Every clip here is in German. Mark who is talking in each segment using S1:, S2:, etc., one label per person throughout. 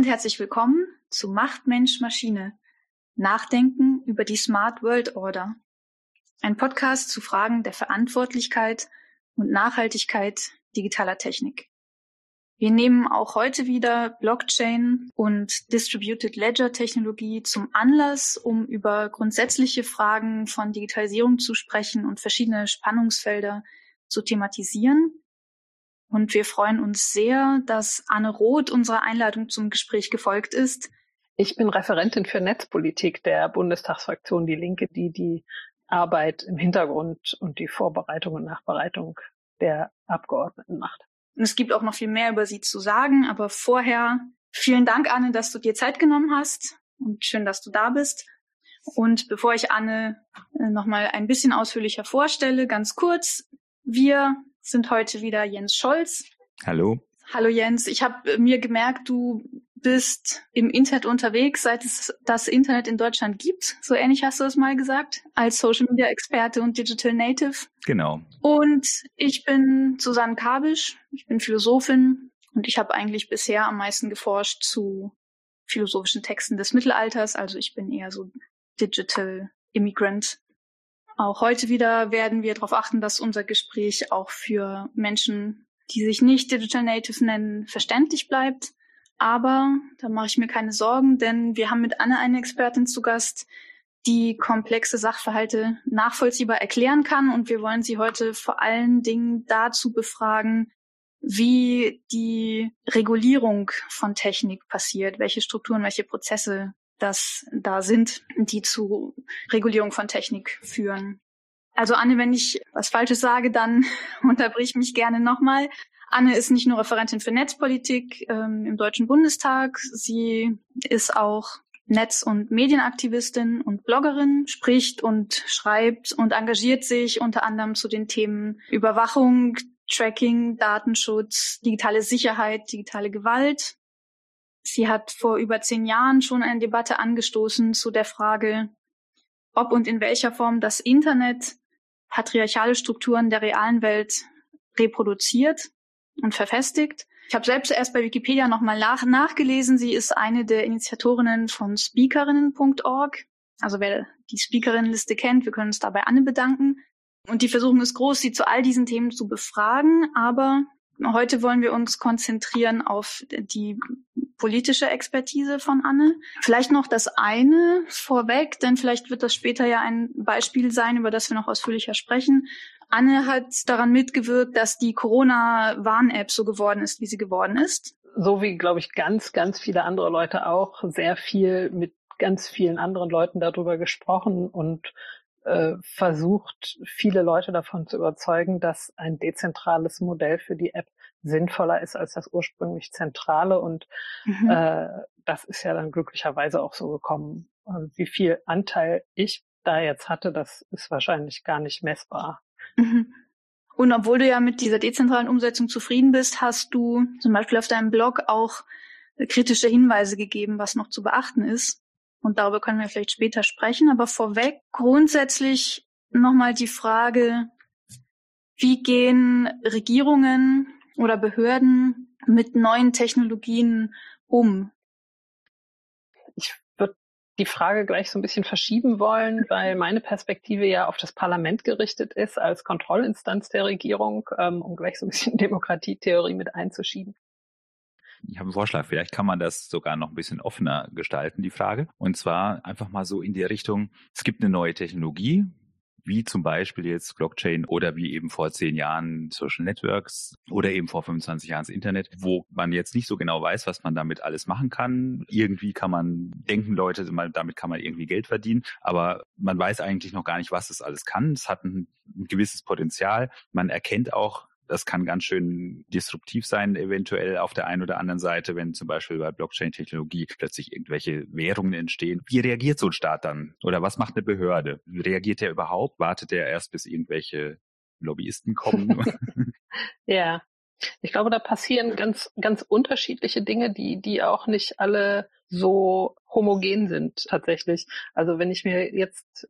S1: Und herzlich willkommen zu Macht Mensch Maschine. Nachdenken über die Smart World Order. Ein Podcast zu Fragen der Verantwortlichkeit und Nachhaltigkeit digitaler Technik. Wir nehmen auch heute wieder Blockchain und Distributed Ledger Technologie zum Anlass, um über grundsätzliche Fragen von Digitalisierung zu sprechen und verschiedene Spannungsfelder zu thematisieren. Und wir freuen uns sehr, dass Anne Roth unserer Einladung zum Gespräch gefolgt ist.
S2: Ich bin Referentin für Netzpolitik der Bundestagsfraktion Die Linke, die die Arbeit im Hintergrund und die Vorbereitung und Nachbereitung der Abgeordneten macht.
S1: Und es gibt auch noch viel mehr über sie zu sagen, aber vorher vielen Dank, Anne, dass du dir Zeit genommen hast und schön, dass du da bist. Und bevor ich Anne äh, nochmal ein bisschen ausführlicher vorstelle, ganz kurz, wir sind heute wieder Jens Scholz.
S3: Hallo.
S1: Hallo Jens, ich habe mir gemerkt, du bist im Internet unterwegs, seit es das Internet in Deutschland gibt. So ähnlich hast du es mal gesagt, als Social Media Experte und Digital Native.
S3: Genau.
S1: Und ich bin Susanne Kabisch, ich bin Philosophin und ich habe eigentlich bisher am meisten geforscht zu philosophischen Texten des Mittelalters. Also ich bin eher so Digital Immigrant auch heute wieder werden wir darauf achten, dass unser Gespräch auch für Menschen, die sich nicht Digital Native nennen, verständlich bleibt. Aber da mache ich mir keine Sorgen, denn wir haben mit Anne eine Expertin zu Gast, die komplexe Sachverhalte nachvollziehbar erklären kann. Und wir wollen sie heute vor allen Dingen dazu befragen, wie die Regulierung von Technik passiert, welche Strukturen, welche Prozesse das da sind, die zu Regulierung von Technik führen. Also Anne, wenn ich was Falsches sage, dann unterbrich mich gerne nochmal. Anne ist nicht nur Referentin für Netzpolitik ähm, im Deutschen Bundestag, sie ist auch Netz- und Medienaktivistin und Bloggerin, spricht und schreibt und engagiert sich unter anderem zu den Themen Überwachung, Tracking, Datenschutz, digitale Sicherheit, digitale Gewalt Sie hat vor über zehn Jahren schon eine Debatte angestoßen zu der Frage, ob und in welcher Form das Internet patriarchale Strukturen der realen Welt reproduziert und verfestigt. Ich habe selbst erst bei Wikipedia nochmal nach nachgelesen. Sie ist eine der Initiatorinnen von speakerinnen.org. Also wer die Speakerinnenliste kennt, wir können uns dabei Anne bedanken. Und die Versuchung ist groß, sie zu all diesen Themen zu befragen. Aber heute wollen wir uns konzentrieren auf die politische Expertise von Anne. Vielleicht noch das eine vorweg, denn vielleicht wird das später ja ein Beispiel sein, über das wir noch ausführlicher sprechen. Anne hat daran mitgewirkt, dass die Corona-Warn-App so geworden ist, wie sie geworden ist.
S2: So wie, glaube ich, ganz, ganz viele andere Leute auch sehr viel mit ganz vielen anderen Leuten darüber gesprochen und äh, versucht, viele Leute davon zu überzeugen, dass ein dezentrales Modell für die App sinnvoller ist als das ursprünglich zentrale. Und mhm. äh, das ist ja dann glücklicherweise auch so gekommen. Und wie viel Anteil ich da jetzt hatte, das ist wahrscheinlich gar nicht messbar.
S1: Mhm. Und obwohl du ja mit dieser dezentralen Umsetzung zufrieden bist, hast du zum Beispiel auf deinem Blog auch kritische Hinweise gegeben, was noch zu beachten ist. Und darüber können wir vielleicht später sprechen. Aber vorweg grundsätzlich nochmal die Frage, wie gehen Regierungen oder Behörden mit neuen Technologien um?
S2: Ich würde die Frage gleich so ein bisschen verschieben wollen, weil meine Perspektive ja auf das Parlament gerichtet ist als Kontrollinstanz der Regierung, ähm, um gleich so ein bisschen Demokratietheorie mit einzuschieben.
S3: Ich habe einen Vorschlag, vielleicht kann man das sogar noch ein bisschen offener gestalten, die Frage. Und zwar einfach mal so in die Richtung, es gibt eine neue Technologie, wie zum Beispiel jetzt Blockchain oder wie eben vor zehn Jahren Social Networks oder eben vor 25 Jahren das Internet, wo man jetzt nicht so genau weiß, was man damit alles machen kann. Irgendwie kann man denken Leute, damit kann man irgendwie Geld verdienen, aber man weiß eigentlich noch gar nicht, was es alles kann. Es hat ein, ein gewisses Potenzial. Man erkennt auch, das kann ganz schön disruptiv sein, eventuell auf der einen oder anderen Seite, wenn zum Beispiel bei Blockchain-Technologie plötzlich irgendwelche Währungen entstehen. Wie reagiert so ein Staat dann? Oder was macht eine Behörde? Reagiert der überhaupt? Wartet der erst, bis irgendwelche Lobbyisten kommen?
S2: ja, ich glaube, da passieren ganz, ganz unterschiedliche Dinge, die, die auch nicht alle so homogen sind tatsächlich. Also wenn ich mir jetzt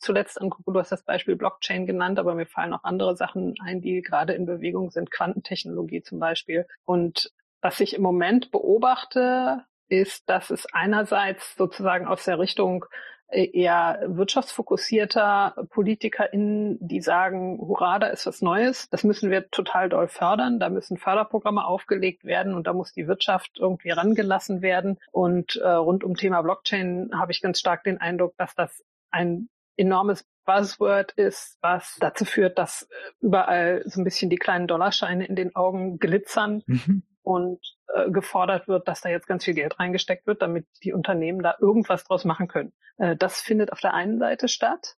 S2: zuletzt angucke, du hast das Beispiel Blockchain genannt, aber mir fallen auch andere Sachen ein, die gerade in Bewegung sind, Quantentechnologie zum Beispiel. Und Was ich im Moment beobachte, ist, dass es einerseits sozusagen aus der Richtung eher wirtschaftsfokussierter PolitikerInnen, die sagen, hurra, da ist was Neues, das müssen wir total doll fördern, da müssen Förderprogramme aufgelegt werden und da muss die Wirtschaft irgendwie rangelassen werden. Und äh, rund um Thema Blockchain habe ich ganz stark den Eindruck, dass das ein enormes Buzzword ist, was dazu führt, dass äh, überall so ein bisschen die kleinen Dollarscheine in den Augen glitzern. Mhm und äh, gefordert wird, dass da jetzt ganz viel Geld reingesteckt wird, damit die Unternehmen da irgendwas draus machen können. Äh, das findet auf der einen Seite statt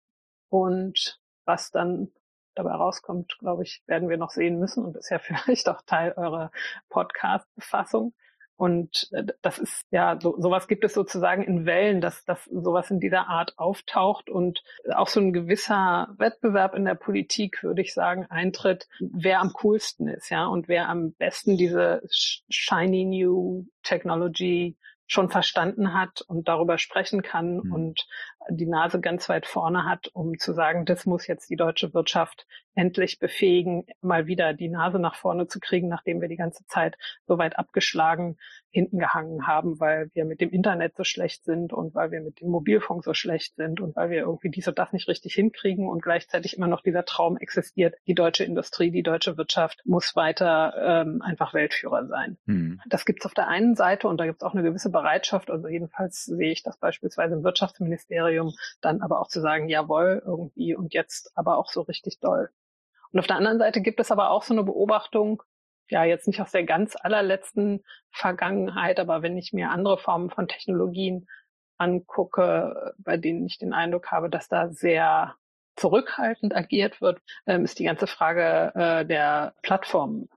S2: und was dann dabei rauskommt, glaube ich, werden wir noch sehen müssen und ist ja vielleicht auch Teil eurer Podcast-Befassung. Und äh, das ist ja, so, sowas gibt es sozusagen in Wellen, dass, dass sowas in dieser Art auftaucht und auch so ein gewisser Wettbewerb in der Politik, würde ich sagen, eintritt, wer am coolsten ist, ja, und wer am besten diese shiny new Technology schon verstanden hat und darüber sprechen kann mhm. und die Nase ganz weit vorne hat, um zu sagen, das muss jetzt die deutsche Wirtschaft endlich befähigen, mal wieder die Nase nach vorne zu kriegen, nachdem wir die ganze Zeit so weit abgeschlagen hinten gehangen haben, weil wir mit dem Internet so schlecht sind und weil wir mit dem Mobilfunk so schlecht sind und weil wir irgendwie dies und das nicht richtig hinkriegen und gleichzeitig immer noch dieser Traum existiert, die deutsche Industrie, die deutsche Wirtschaft muss weiter ähm, einfach Weltführer sein. Mhm. Das gibt's auf der einen Seite und da gibt's auch eine gewisse Bereitschaft, also jedenfalls sehe ich das beispielsweise im Wirtschaftsministerium, dann aber auch zu sagen, jawohl, irgendwie und jetzt aber auch so richtig doll. Und auf der anderen Seite gibt es aber auch so eine Beobachtung, ja, jetzt nicht aus der ganz allerletzten Vergangenheit, aber wenn ich mir andere Formen von Technologien angucke, bei denen ich den Eindruck habe, dass da sehr zurückhaltend agiert wird, ähm, ist die ganze Frage äh, der Plattformen,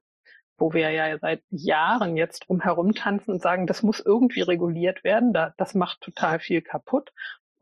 S2: wo wir ja seit Jahren jetzt drum herum tanzen und sagen, das muss irgendwie reguliert werden, das macht total viel kaputt.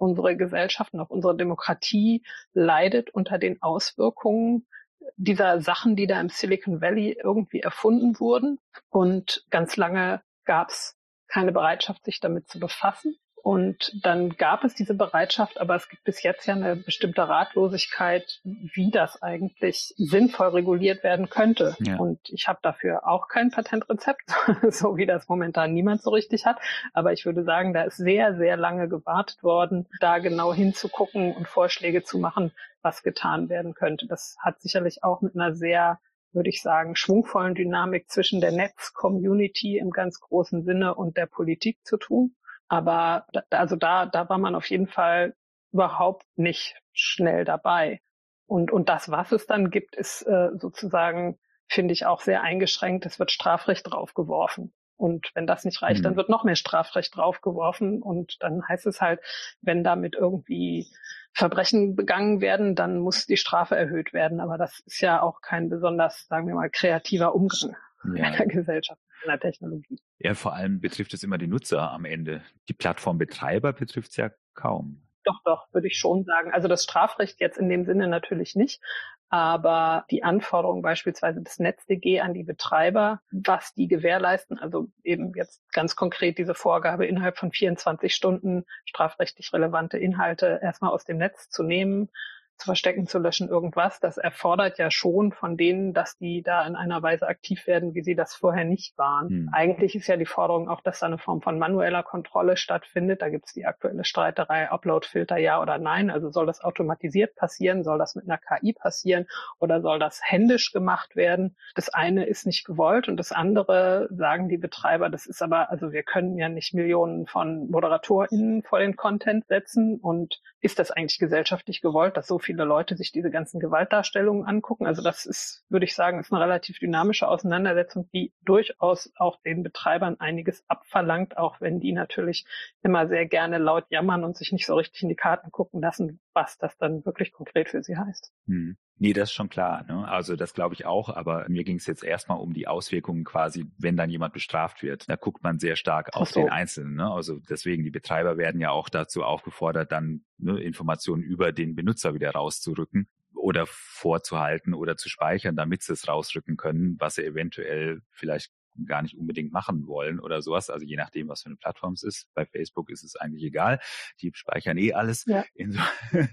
S2: Unsere Gesellschaft und auch unsere Demokratie leidet unter den Auswirkungen dieser Sachen, die da im Silicon Valley irgendwie erfunden wurden. Und ganz lange gab es keine Bereitschaft, sich damit zu befassen. Und dann gab es diese Bereitschaft, aber es gibt bis jetzt ja eine bestimmte Ratlosigkeit, wie das eigentlich sinnvoll reguliert werden könnte. Ja. Und ich habe dafür auch kein Patentrezept, so wie das momentan niemand so richtig hat. Aber ich würde sagen, da ist sehr, sehr lange gewartet worden, da genau hinzugucken und Vorschläge zu machen, was getan werden könnte. Das hat sicherlich auch mit einer sehr würde ich sagen, schwungvollen Dynamik zwischen der Netz-Community im ganz großen Sinne und der Politik zu tun. Aber da, also da, da war man auf jeden Fall überhaupt nicht schnell dabei. Und, und das, was es dann gibt, ist äh, sozusagen, finde ich, auch sehr eingeschränkt. Es wird Strafrecht draufgeworfen. Und wenn das nicht reicht, mhm. dann wird noch mehr Strafrecht draufgeworfen. Und dann heißt es halt, wenn damit irgendwie Verbrechen begangen werden, dann muss die Strafe erhöht werden. Aber das ist ja auch kein besonders, sagen wir mal, kreativer Umgang ja. in der Gesellschaft, in der Technologie.
S3: Ja, vor allem betrifft es immer die Nutzer am Ende. Die Plattformbetreiber betrifft es ja kaum.
S2: Doch, doch, würde ich schon sagen. Also das Strafrecht jetzt in dem Sinne natürlich nicht, aber die Anforderungen beispielsweise des NetzDG an die Betreiber, was die gewährleisten, also eben jetzt ganz konkret diese Vorgabe, innerhalb von 24 Stunden strafrechtlich relevante Inhalte erstmal aus dem Netz zu nehmen, zu verstecken, zu löschen, irgendwas, das erfordert ja schon von denen, dass die da in einer Weise aktiv werden, wie sie das vorher nicht waren. Hm. Eigentlich ist ja die Forderung auch, dass da eine Form von manueller Kontrolle stattfindet. Da gibt es die aktuelle Streiterei, Upload-Filter ja oder nein. Also soll das automatisiert passieren? Soll das mit einer KI passieren? Oder soll das händisch gemacht werden? Das eine ist nicht gewollt und das andere sagen die Betreiber, das ist aber, also wir können ja nicht Millionen von ModeratorInnen vor den Content setzen und ist das eigentlich gesellschaftlich gewollt, dass so viele Leute sich diese ganzen Gewaltdarstellungen angucken. Also das ist, würde ich sagen, ist eine relativ dynamische Auseinandersetzung, die durchaus auch den Betreibern einiges abverlangt, auch wenn die natürlich immer sehr gerne laut jammern und sich nicht so richtig in die Karten gucken lassen, was das dann wirklich konkret für sie heißt.
S3: Hm. Nee, das ist schon klar. Ne? Also das glaube ich auch, aber mir ging es jetzt erstmal um die Auswirkungen quasi, wenn dann jemand bestraft wird. Da guckt man sehr stark auf so. den Einzelnen. Ne? Also deswegen, die Betreiber werden ja auch dazu aufgefordert, dann ne, Informationen über den Benutzer wieder rauszurücken oder vorzuhalten oder zu speichern, damit sie es rausrücken können, was sie eventuell vielleicht gar nicht unbedingt machen wollen oder sowas. Also je nachdem, was für eine Plattform es ist. Bei Facebook ist es eigentlich egal. Die speichern eh alles. Ja.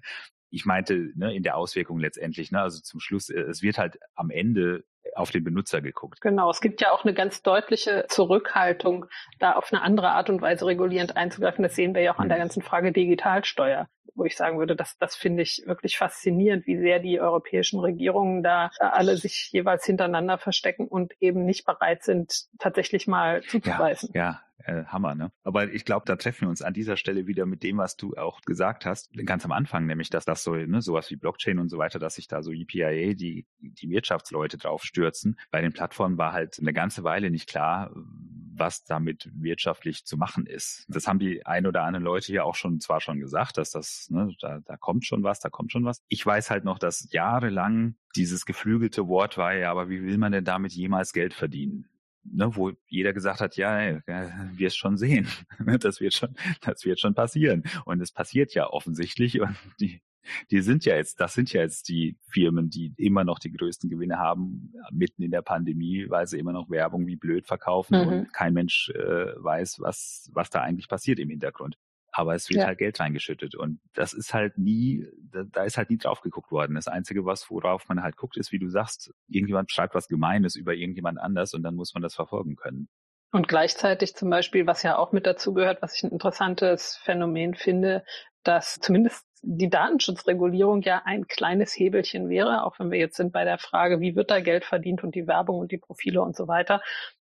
S3: ich meinte ne, in der Auswirkung letztendlich, ne, also zum Schluss, äh, es wird halt am Ende auf den Benutzer geguckt.
S2: Genau, es gibt ja auch eine ganz deutliche Zurückhaltung, da auf eine andere Art und Weise regulierend einzugreifen. Das sehen wir ja auch an der mhm. ganzen Frage Digitalsteuer wo ich sagen würde, das, das finde ich wirklich faszinierend, wie sehr die europäischen Regierungen da alle sich jeweils hintereinander verstecken und eben nicht bereit sind, tatsächlich mal zuzuweisen.
S3: Ja, ja äh, Hammer, ne? Aber ich glaube, da treffen wir uns an dieser Stelle wieder mit dem, was du auch gesagt hast, ganz am Anfang, nämlich, dass das so, ne, sowas wie Blockchain und so weiter, dass sich da so EPIA, die, die Wirtschaftsleute drauf stürzen. Bei den Plattformen war halt eine ganze Weile nicht klar, was damit wirtschaftlich zu machen ist. Das haben die ein oder anderen Leute hier auch schon zwar schon gesagt, dass das, ne, da, da kommt schon was, da kommt schon was. Ich weiß halt noch, dass jahrelang dieses geflügelte Wort war ja, aber wie will man denn damit jemals Geld verdienen? ne, wo jeder gesagt hat, ja, ja wirst schon sehen, das wird schon, das wird schon passieren. Und es passiert ja offensichtlich und die, die sind ja jetzt, das sind ja jetzt die Firmen, die immer noch die größten Gewinne haben, mitten in der Pandemie, weil sie immer noch Werbung wie blöd verkaufen mhm. und kein Mensch äh, weiß, was, was da eigentlich passiert im Hintergrund aber es wird ja. halt Geld reingeschüttet und das ist halt nie, da, da, ist halt nie drauf geguckt worden. Das Einzige, was worauf man halt guckt, ist, wie du sagst, irgendjemand schreibt was Gemeines über irgendjemand anders und dann muss man das verfolgen können.
S2: Und gleichzeitig zum Beispiel, was ja auch mit dazu gehört, was ich ein interessantes Phänomen finde, dass zumindest die Datenschutzregulierung ja ein kleines Hebelchen wäre, auch wenn wir jetzt sind bei der Frage, wie wird da Geld verdient und die Werbung und die Profile und so weiter.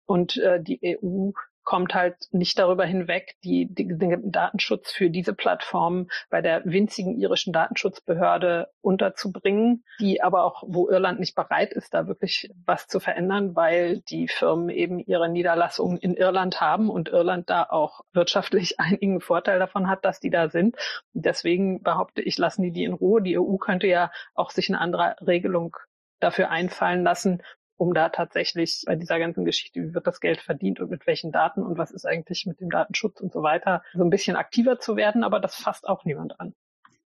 S2: Und äh, die EU kommt halt nicht darüber hinweg, die, die, den Datenschutz für diese Plattformen bei der winzigen irischen Datenschutzbehörde unterzubringen, die aber auch, wo Irland nicht bereit ist, da wirklich was zu verändern, weil die Firmen eben ihre Niederlassungen in Irland haben und Irland da auch wirtschaftlich einigen Vorteil davon hat, dass die da sind. Deswegen behaupte ich, lassen die die in Ruhe. Die EU könnte ja auch sich eine andere Regelung dafür einfallen lassen, um da tatsächlich bei dieser ganzen Geschichte, wie wird das Geld verdient und mit welchen Daten und was ist eigentlich mit dem Datenschutz und so weiter, so ein bisschen aktiver zu werden, aber das fasst auch niemand an.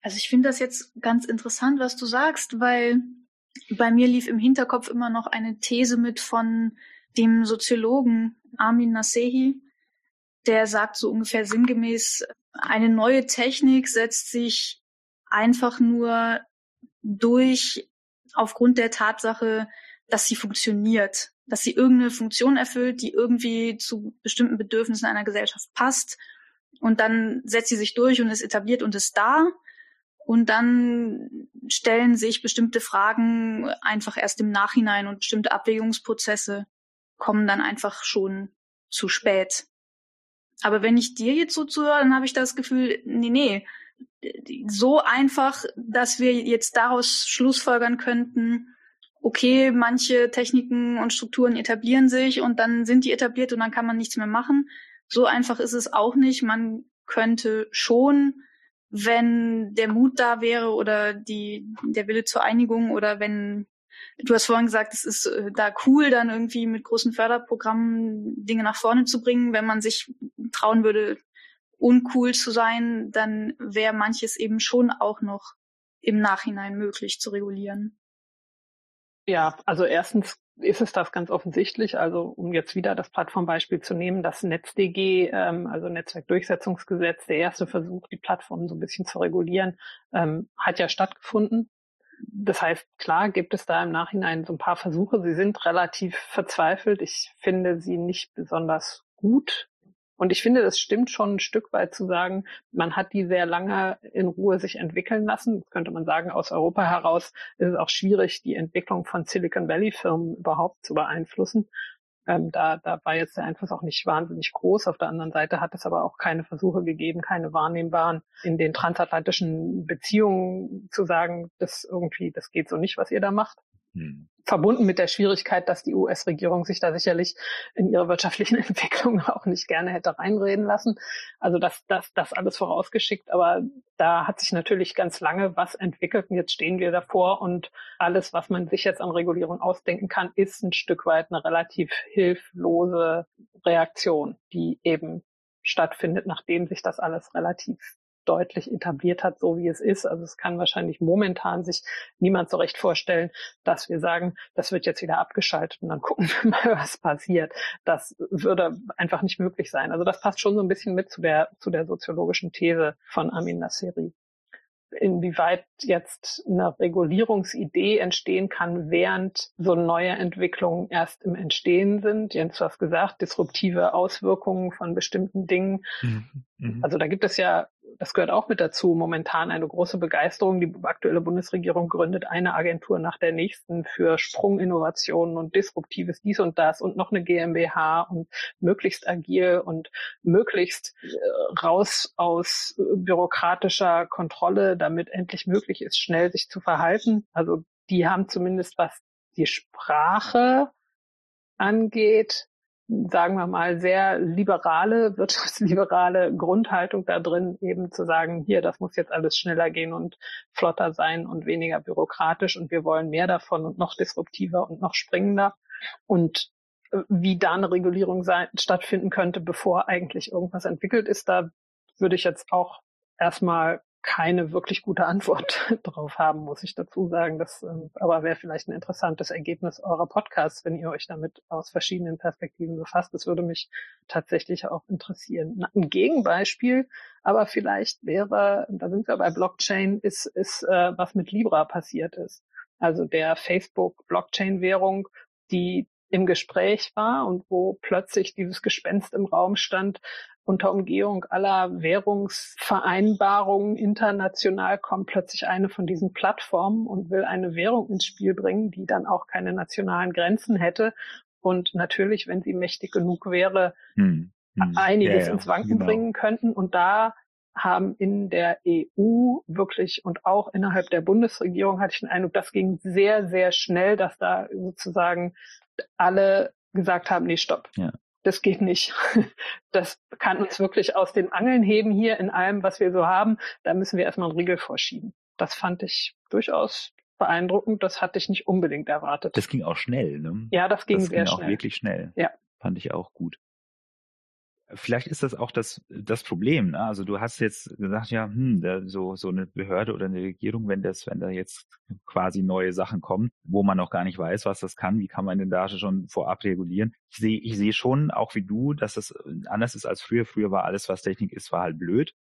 S1: Also ich finde das jetzt ganz interessant, was du sagst, weil bei mir lief im Hinterkopf immer noch eine These mit von dem Soziologen Armin Nasehi, der sagt so ungefähr sinngemäß, eine neue Technik setzt sich einfach nur durch aufgrund der Tatsache, dass sie funktioniert, dass sie irgendeine Funktion erfüllt, die irgendwie zu bestimmten Bedürfnissen einer Gesellschaft passt. Und dann setzt sie sich durch und ist etabliert und ist da. Und dann stellen sich bestimmte Fragen einfach erst im Nachhinein und bestimmte Abwägungsprozesse kommen dann einfach schon zu spät. Aber wenn ich dir jetzt so zuhöre, dann habe ich das Gefühl, nee, nee, so einfach, dass wir jetzt daraus schlussfolgern könnten, okay, manche Techniken und Strukturen etablieren sich und dann sind die etabliert und dann kann man nichts mehr machen. So einfach ist es auch nicht. Man könnte schon, wenn der Mut da wäre oder die, der Wille zur Einigung oder wenn Du hast vorhin gesagt, es ist äh, da cool, dann irgendwie mit großen Förderprogrammen Dinge nach vorne zu bringen. Wenn man sich trauen würde, uncool zu sein, dann wäre manches eben schon auch noch im Nachhinein möglich zu regulieren.
S2: Ja, also erstens ist es das ganz offensichtlich. Also um jetzt wieder das Plattformbeispiel zu nehmen, das NetzDG, ähm, also Netzwerkdurchsetzungsgesetz, der erste Versuch, die Plattformen so ein bisschen zu regulieren, ähm, hat ja stattgefunden. Das heißt, klar gibt es da im Nachhinein so ein paar Versuche. Sie sind relativ verzweifelt. Ich finde sie nicht besonders gut. Und ich finde, das stimmt schon ein Stück weit zu sagen, man hat die sehr lange in Ruhe sich entwickeln lassen. Das könnte man sagen, aus Europa heraus ist es auch schwierig, die Entwicklung von Silicon Valley Firmen überhaupt zu beeinflussen. Ähm, da, da war jetzt der Einfluss auch nicht wahnsinnig groß. Auf der anderen Seite hat es aber auch keine Versuche gegeben, keine wahrnehmbaren in den transatlantischen Beziehungen zu sagen, das irgendwie, das geht so nicht, was ihr da macht. Hm. Verbunden mit der Schwierigkeit, dass die US-Regierung sich da sicherlich in ihre wirtschaftlichen Entwicklungen auch nicht gerne hätte reinreden lassen. Also das, das, das alles vorausgeschickt. Aber da hat sich natürlich ganz lange was entwickelt und jetzt stehen wir davor und alles, was man sich jetzt an Regulierung ausdenken kann, ist ein Stück weit eine relativ hilflose Reaktion, die eben stattfindet, nachdem sich das alles relativ deutlich etabliert hat, so wie es ist. Also es kann wahrscheinlich momentan sich niemand so recht vorstellen, dass wir sagen, das wird jetzt wieder abgeschaltet und dann gucken wir mal, was passiert. Das würde einfach nicht möglich sein. Also das passt schon so ein bisschen mit zu der, zu der soziologischen These von Amin Nasseri. inwieweit jetzt eine Regulierungsidee entstehen kann, während so neue Entwicklungen erst im Entstehen sind. Jens, du hast gesagt, disruptive Auswirkungen von bestimmten Dingen. Mhm. mhm. Also da gibt es ja das gehört auch mit dazu, momentan eine große Begeisterung. Die aktuelle Bundesregierung gründet eine Agentur nach der nächsten für Sprunginnovationen und disruptives dies und das und noch eine GmbH und möglichst agil und möglichst äh, raus aus bürokratischer Kontrolle, damit endlich möglich ist, schnell sich zu verhalten. Also die haben zumindest was die Sprache angeht, sagen wir mal, sehr liberale, wirtschaftsliberale Grundhaltung da drin, eben zu sagen, hier, das muss jetzt alles schneller gehen und flotter sein und weniger bürokratisch und wir wollen mehr davon und noch disruptiver und noch springender. Und äh, wie da eine Regulierung sein, stattfinden könnte, bevor eigentlich irgendwas entwickelt ist, da würde ich jetzt auch erstmal keine wirklich gute Antwort drauf haben, muss ich dazu sagen. Das ähm, aber wäre vielleicht ein interessantes Ergebnis eurer Podcasts, wenn ihr euch damit aus verschiedenen Perspektiven befasst. Das würde mich tatsächlich auch interessieren. Ein Gegenbeispiel, aber vielleicht wäre, da sind wir bei Blockchain, ist, ist äh, was mit Libra passiert ist. Also der Facebook Blockchain-Währung, die im Gespräch war und wo plötzlich dieses Gespenst im Raum stand, unter Umgehung aller Währungsvereinbarungen international kommt plötzlich eine von diesen Plattformen und will eine Währung ins Spiel bringen, die dann auch keine nationalen Grenzen hätte und natürlich, wenn sie mächtig genug wäre, hm. Hm. einiges ja, ja, ins Wanken genau. bringen könnten. Und da haben in der EU wirklich und auch innerhalb der Bundesregierung hatte ich den Eindruck, das ging sehr, sehr schnell, dass da sozusagen alle gesagt haben, nee, stopp. Ja das geht nicht. Das kann uns wirklich aus den Angeln heben hier in allem, was wir so haben. Da müssen wir erstmal einen Riegel vorschieben. Das fand ich durchaus beeindruckend. Das hatte ich nicht unbedingt erwartet.
S3: Das ging auch schnell, ne?
S2: Ja, das ging das sehr ging schnell.
S3: auch wirklich schnell.
S2: Ja.
S3: Fand ich auch gut vielleicht ist das auch das, das Problem. Ne? Also du hast jetzt gesagt, ja, hm, da, so, so eine Behörde oder eine Regierung, wenn das, wenn da jetzt quasi neue Sachen kommen, wo man noch gar nicht weiß, was das kann, wie kann man denn da schon vorab regulieren? Ich sehe, ich sehe schon, auch wie du, dass das anders ist als früher. Früher war alles, was Technik ist, war halt blöd.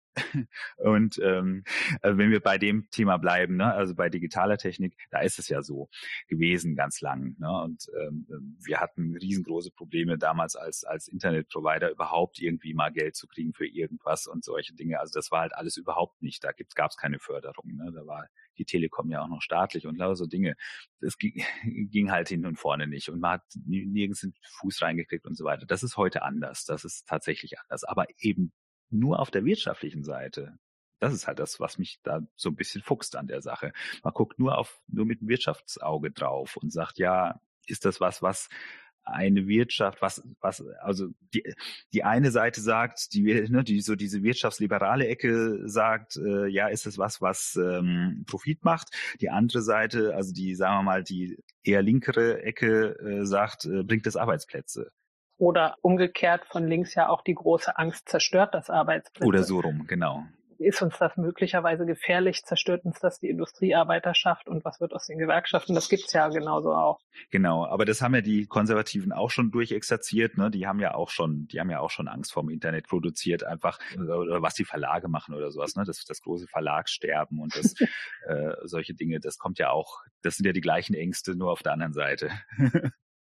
S3: Und ähm, also wenn wir bei dem Thema bleiben, ne, also bei digitaler Technik, da ist es ja so gewesen ganz lang. Ne? Und ähm, wir hatten riesengroße Probleme damals als als Internetprovider überhaupt irgendwie mal Geld zu kriegen für irgendwas und solche Dinge. Also das war halt alles überhaupt nicht. Da gab es keine Förderung. Ne? Da war die Telekom ja auch noch staatlich und lauter so Dinge. Das ging, ging halt hin und vorne nicht und man hat nirgends den Fuß reingekriegt und so weiter. Das ist heute anders. Das ist tatsächlich anders. Aber eben nur auf der wirtschaftlichen Seite. Das ist halt das, was mich da so ein bisschen fuchst an der Sache. Man guckt nur auf, nur mit dem Wirtschaftsauge drauf und sagt, ja, ist das was, was eine Wirtschaft, was, was, also die, die eine Seite sagt, die, ne, die so diese wirtschaftsliberale Ecke sagt, äh, ja, ist es was, was ähm, Profit macht. Die andere Seite, also die, sagen wir mal, die eher linkere Ecke äh, sagt, äh, bringt es Arbeitsplätze.
S2: Oder umgekehrt von links ja auch die große Angst zerstört das Arbeitsplätze.
S3: Oder so rum, genau.
S2: Ist uns das möglicherweise gefährlich? Zerstört uns das die Industriearbeiterschaft? Und was wird aus den Gewerkschaften? Das gibt's ja genauso auch.
S3: Genau, aber das haben ja die Konservativen auch schon durchexerziert. Ne? Die haben ja auch schon, die haben ja auch schon Angst vorm Internet produziert, einfach oder was die Verlage machen oder sowas. Ne? Das, das große Verlagssterben und das äh, solche Dinge. Das kommt ja auch. Das sind ja die gleichen Ängste, nur auf der anderen Seite.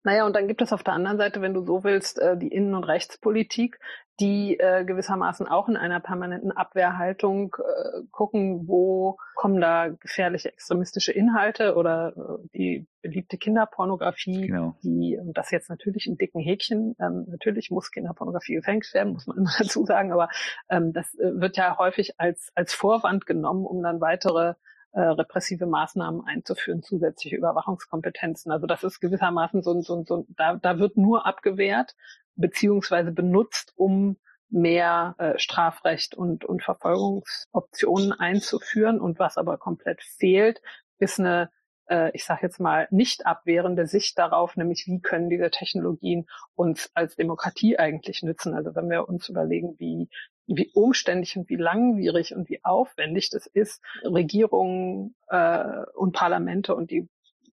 S2: Naja, und dann gibt es auf der anderen Seite, wenn du so willst, äh, die Innen- und Rechtspolitik, die äh, gewissermaßen auch in einer permanenten Abwehrhaltung äh, gucken, wo kommen da gefährliche extremistische Inhalte oder äh, die beliebte Kinderpornografie, genau. die, und das jetzt natürlich in dicken Häkchen, ähm, natürlich muss Kinderpornografie gefängt werden, muss man immer dazu sagen, aber ähm, das äh, wird ja häufig als, als Vorwand genommen, um dann weitere äh, repressive Maßnahmen einzuführen, zusätzliche Überwachungskompetenzen. Also das ist gewissermaßen so, so, so da, da wird nur abgewehrt beziehungsweise benutzt, um mehr äh, Strafrecht und, und Verfolgungsoptionen einzuführen. Und was aber komplett fehlt, ist eine, äh, ich sage jetzt mal, nicht abwehrende Sicht darauf, nämlich wie können diese Technologien uns als Demokratie eigentlich nützen. Also wenn wir uns überlegen, wie wie umständlich und wie langwierig und wie aufwendig das ist, Regierungen äh, und Parlamente und die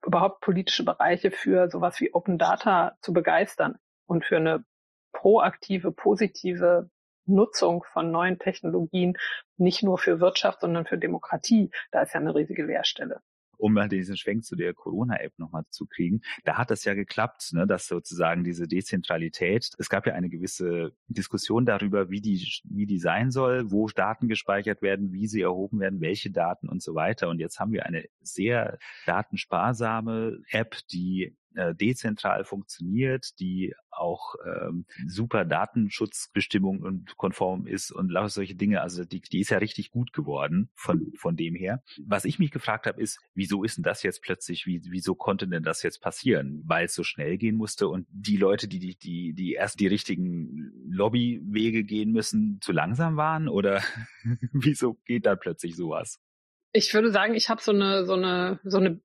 S2: überhaupt politische Bereiche für sowas wie Open Data zu begeistern und für eine proaktive, positive Nutzung von neuen Technologien nicht nur für Wirtschaft, sondern für Demokratie, da ist ja eine riesige Leerstelle
S3: um mal diesen Schwenk zu der Corona-App nochmal zu kriegen, da hat das ja geklappt, ne, dass sozusagen diese Dezentralität, es gab ja eine gewisse Diskussion darüber, wie die, wie die sein soll, wo Daten gespeichert werden, wie sie erhoben werden, welche Daten und so weiter. Und jetzt haben wir eine sehr datensparsame App, die äh, dezentral funktioniert, die auch ähm, super Datenschutzbestimmungen und konform ist und lauter solche Dinge. Also die, die ist ja richtig gut geworden von, von dem her. Was ich mich gefragt habe, ist, wieso ist denn das jetzt plötzlich, wie, wieso konnte denn das jetzt passieren? Weil es so schnell gehen musste und die Leute, die, die, die, die erst die richtigen Lobbywege gehen müssen, zu langsam waren? Oder wieso geht da plötzlich sowas?
S2: Ich würde sagen, ich habe so eine, so eine, so eine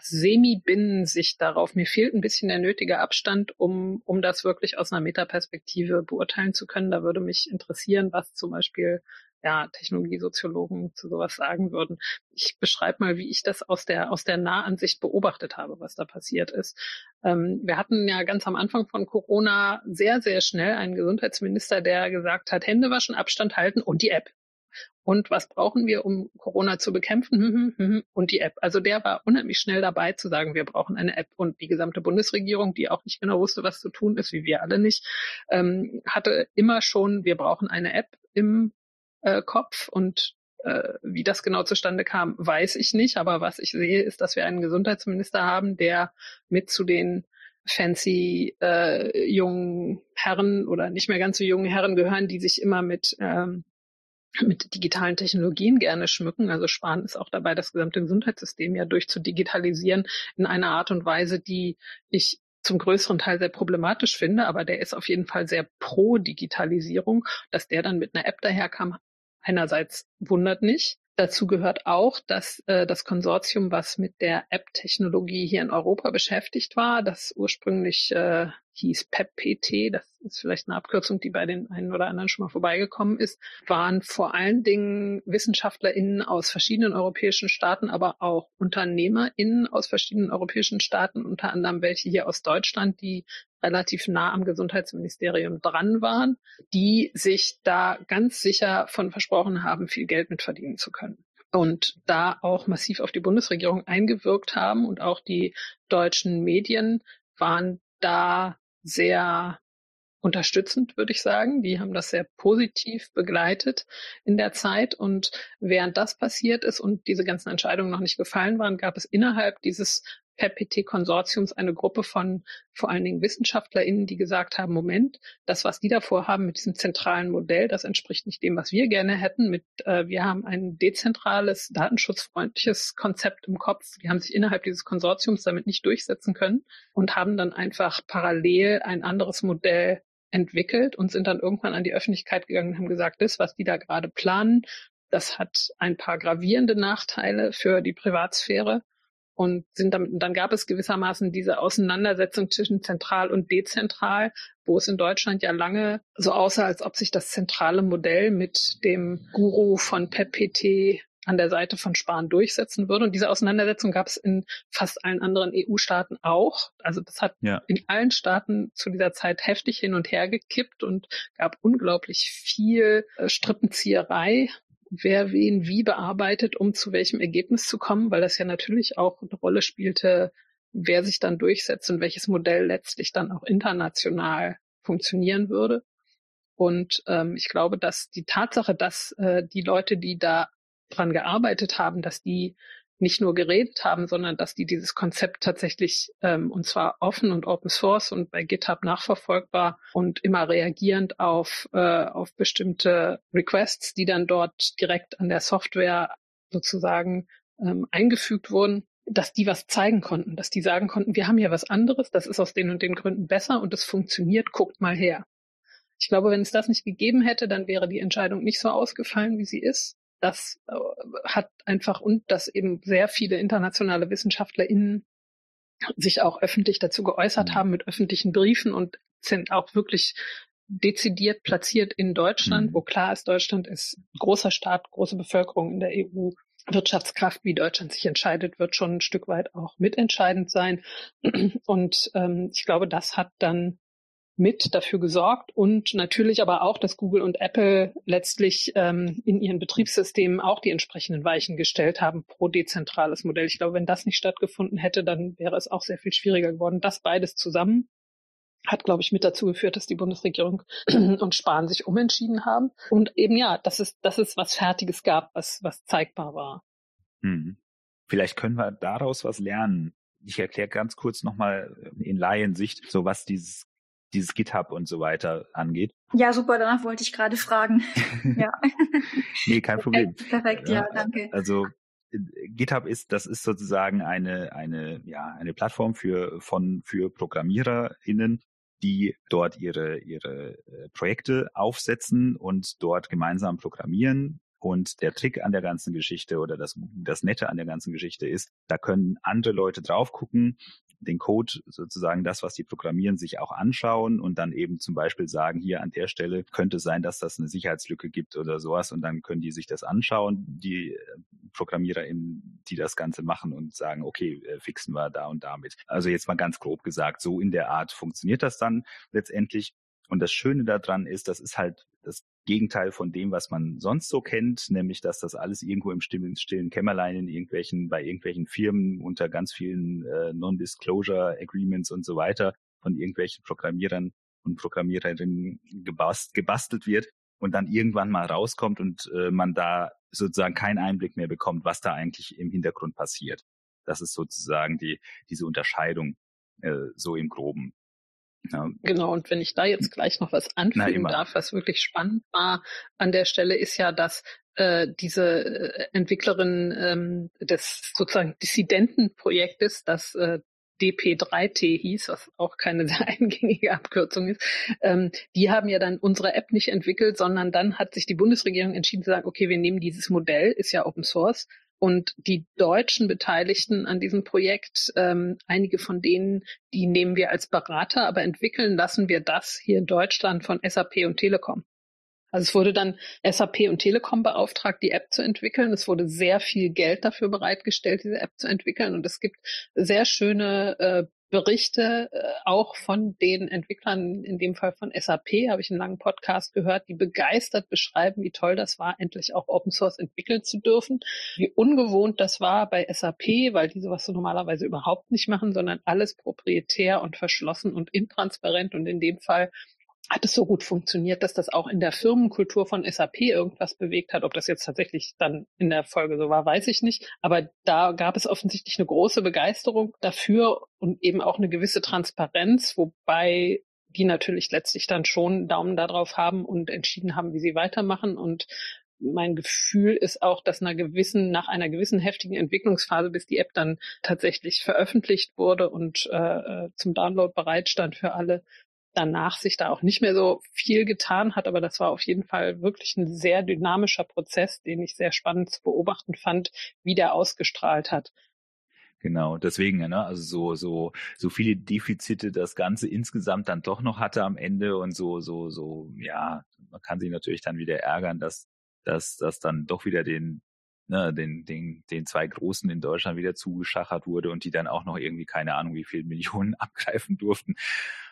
S2: Semi-Binnensicht darauf. Mir fehlt ein bisschen der nötige Abstand, um, um das wirklich aus einer Metaperspektive beurteilen zu können. Da würde mich interessieren, was zum Beispiel ja, Technologiesoziologen zu sowas sagen würden. Ich beschreibe mal, wie ich das aus der, aus der Nahansicht beobachtet habe, was da passiert ist. Ähm, wir hatten ja ganz am Anfang von Corona sehr, sehr schnell einen Gesundheitsminister, der gesagt hat, Hände waschen, Abstand halten und die App. Und was brauchen wir, um Corona zu bekämpfen? Hm, hm, hm, und die App. Also der war unheimlich schnell dabei zu sagen, wir brauchen eine App. Und die gesamte Bundesregierung, die auch nicht genau wusste, was zu tun ist, wie wir alle nicht, ähm, hatte immer schon, wir brauchen eine App im äh, Kopf. Und äh, wie das genau zustande kam, weiß ich nicht. Aber was ich sehe, ist, dass wir einen Gesundheitsminister haben, der mit zu den fancy äh, jungen Herren oder nicht mehr ganz so jungen Herren gehören, die sich immer mit ähm, mit digitalen Technologien gerne schmücken. Also Spahn ist auch dabei, das gesamte Gesundheitssystem ja durchzudigitalisieren in einer Art und Weise, die ich zum größeren Teil sehr problematisch finde, aber der ist auf jeden Fall sehr pro Digitalisierung. Dass der dann mit einer App daherkam, einerseits wundert nicht. Dazu gehört auch, dass äh, das Konsortium, was mit der App-Technologie hier in Europa beschäftigt war, das ursprünglich äh, hieß PEPPT, das ist vielleicht eine Abkürzung, die bei den einen oder anderen schon mal vorbeigekommen ist, waren vor allen Dingen WissenschaftlerInnen aus verschiedenen europäischen Staaten, aber auch UnternehmerInnen aus verschiedenen europäischen Staaten, unter anderem welche hier aus Deutschland, die relativ nah am Gesundheitsministerium dran waren, die sich da ganz sicher von versprochen haben, viel Geld mit verdienen zu können und da auch massiv auf die Bundesregierung eingewirkt haben und auch die deutschen Medien waren da sehr unterstützend, würde ich sagen. Die haben das sehr positiv begleitet in der Zeit. Und während das passiert ist und diese ganzen Entscheidungen noch nicht gefallen waren, gab es innerhalb dieses PEPT-Konsortiums eine Gruppe von vor allen Dingen WissenschaftlerInnen, die gesagt haben, Moment, das, was die da vorhaben mit diesem zentralen Modell, das entspricht nicht dem, was wir gerne hätten. Mit, äh, wir haben ein dezentrales, datenschutzfreundliches Konzept im Kopf. Die haben sich innerhalb dieses Konsortiums damit nicht durchsetzen können und haben dann einfach parallel ein anderes Modell entwickelt und sind dann irgendwann an die Öffentlichkeit gegangen und haben gesagt, das, was die da gerade planen, das hat ein paar gravierende Nachteile für die Privatsphäre und sind damit, dann gab es gewissermaßen diese Auseinandersetzung zwischen zentral und dezentral, wo es in Deutschland ja lange so aussah, als ob sich das zentrale Modell mit dem Guru von PEPPT an der Seite von Spahn durchsetzen würde. Und diese Auseinandersetzung gab es in fast allen anderen EU-Staaten auch. Also das hat ja. in allen Staaten zu dieser Zeit heftig hin und her gekippt und gab unglaublich viel äh, Strippenzieherei wer wen wie bearbeitet, um zu welchem Ergebnis zu kommen, weil das ja natürlich auch eine Rolle spielte, wer sich dann durchsetzt und welches Modell letztlich dann auch international funktionieren würde. Und ähm, ich glaube, dass die Tatsache, dass äh, die Leute, die da dran gearbeitet haben, dass die nicht nur geredet haben, sondern dass die dieses Konzept tatsächlich ähm, und zwar offen und Open Source und bei GitHub nachverfolgbar und immer reagierend auf, äh, auf bestimmte Requests, die dann dort direkt an der Software sozusagen ähm, eingefügt wurden, dass die was zeigen konnten, dass die sagen konnten, wir haben hier was anderes, das ist aus den und den Gründen besser und es funktioniert, guckt mal her. Ich glaube, wenn es das nicht gegeben hätte, dann wäre die Entscheidung nicht so ausgefallen, wie sie ist das äh, hat einfach und dass eben sehr viele internationale WissenschaftlerInnen sich auch öffentlich dazu geäußert mhm. haben mit öffentlichen Briefen und sind auch wirklich dezidiert platziert in Deutschland, mhm. wo klar ist, Deutschland ist großer Staat, große Bevölkerung in der EU. Wirtschaftskraft, wie Deutschland sich entscheidet, wird schon ein Stück weit auch mitentscheidend sein. Und ähm, ich glaube, das hat dann mit dafür gesorgt und natürlich aber auch, dass Google und Apple letztlich ähm, in ihren Betriebssystemen auch die entsprechenden Weichen gestellt haben pro dezentrales Modell. Ich glaube, wenn das nicht stattgefunden hätte, dann wäre es auch sehr viel schwieriger geworden. Das beides zusammen hat, glaube ich, mit dazu geführt, dass die Bundesregierung und Spahn sich umentschieden haben. Und eben ja, dass es, dass es was Fertiges gab, was, was zeigbar war.
S3: Hm. Vielleicht können wir daraus was lernen. Ich erkläre ganz kurz nochmal in Laiensicht, so was dieses dieses GitHub und so weiter angeht.
S1: Ja, super, danach wollte ich gerade fragen. ja.
S3: nee, kein Problem.
S1: Perfekt, ja, danke.
S3: Also GitHub ist, das ist sozusagen eine, eine, ja, eine Plattform für, von, für ProgrammiererInnen, die dort ihre, ihre äh, Projekte aufsetzen und dort gemeinsam programmieren. Und der Trick an der ganzen Geschichte oder das, das Nette an der ganzen Geschichte ist, da können andere Leute drauf gucken, den Code sozusagen das, was die programmieren, sich auch anschauen und dann eben zum Beispiel sagen, hier an der Stelle könnte sein, dass das eine Sicherheitslücke gibt oder sowas und dann können die sich das anschauen, die äh, ProgrammiererInnen, die das Ganze machen und sagen, okay, äh, fixen wir da und damit. Also jetzt mal ganz grob gesagt, so in der Art funktioniert das dann letztendlich. Und das Schöne daran ist, das ist halt das Gegenteil von dem, was man sonst so kennt, nämlich dass das alles irgendwo im stillen, Kämmerlein in irgendwelchen, bei irgendwelchen Firmen unter ganz vielen äh, Non-Disclosure Agreements und so weiter von irgendwelchen Programmierern und Programmiererinnen gebast, gebastelt wird und dann irgendwann mal rauskommt und äh, man da sozusagen keinen Einblick mehr bekommt, was da eigentlich im Hintergrund passiert. Das ist sozusagen die, diese Unterscheidung äh, so im Groben.
S2: Ja. Genau, und wenn ich da jetzt gleich noch was anfügen darf, was wirklich spannend war an der Stelle, ist ja, dass äh, diese äh, Entwicklerin ähm, des sozusagen Dissidentenprojektes, das äh, DP3T hieß, was auch keine sehr eingängige Abkürzung ist, ähm, die haben ja dann unsere App nicht entwickelt, sondern dann hat sich die Bundesregierung entschieden zu sagen, okay, wir nehmen dieses Modell, ist ja Open Source, und die deutschen Beteiligten an diesem Projekt, ähm, einige von denen, die nehmen wir als Berater, aber entwickeln lassen wir das hier in Deutschland von SAP und Telekom. Also es wurde dann SAP und Telekom beauftragt, die App zu entwickeln. Es wurde sehr viel Geld dafür bereitgestellt, diese App zu entwickeln. Und es gibt sehr schöne äh, Berichte äh, auch von den Entwicklern, in dem Fall von SAP, habe ich einen langen Podcast gehört, die begeistert beschreiben, wie toll das war, endlich auch Open Source entwickeln zu dürfen, wie ungewohnt das war bei SAP, weil die sowas so normalerweise überhaupt nicht machen, sondern alles proprietär und verschlossen und intransparent und in dem Fall hat es so gut funktioniert, dass das auch in der Firmenkultur von SAP irgendwas bewegt hat. Ob das jetzt tatsächlich dann in der Folge so war, weiß ich nicht. Aber da gab es offensichtlich eine große Begeisterung dafür und eben auch eine gewisse Transparenz, wobei die natürlich letztlich dann schon Daumen darauf haben und entschieden haben, wie sie weitermachen. Und mein Gefühl ist auch, dass einer gewissen, nach einer gewissen heftigen Entwicklungsphase, bis die App dann tatsächlich veröffentlicht wurde und äh, äh zum Download bereitstand für alle, danach sich da auch nicht mehr so viel getan hat, aber das war auf jeden Fall wirklich ein sehr dynamischer Prozess, den ich sehr spannend zu beobachten fand, wie der ausgestrahlt hat.
S3: Genau, deswegen, ne, also so, so, so viele Defizite das Ganze insgesamt dann doch noch hatte am Ende und so, so, so, ja, man kann sich natürlich dann wieder ärgern, dass, dass, dass dann doch wieder den, ne, den, den, den zwei Großen in Deutschland wieder zugeschachert wurde und die dann auch noch irgendwie keine Ahnung wie viel Millionen abgreifen durften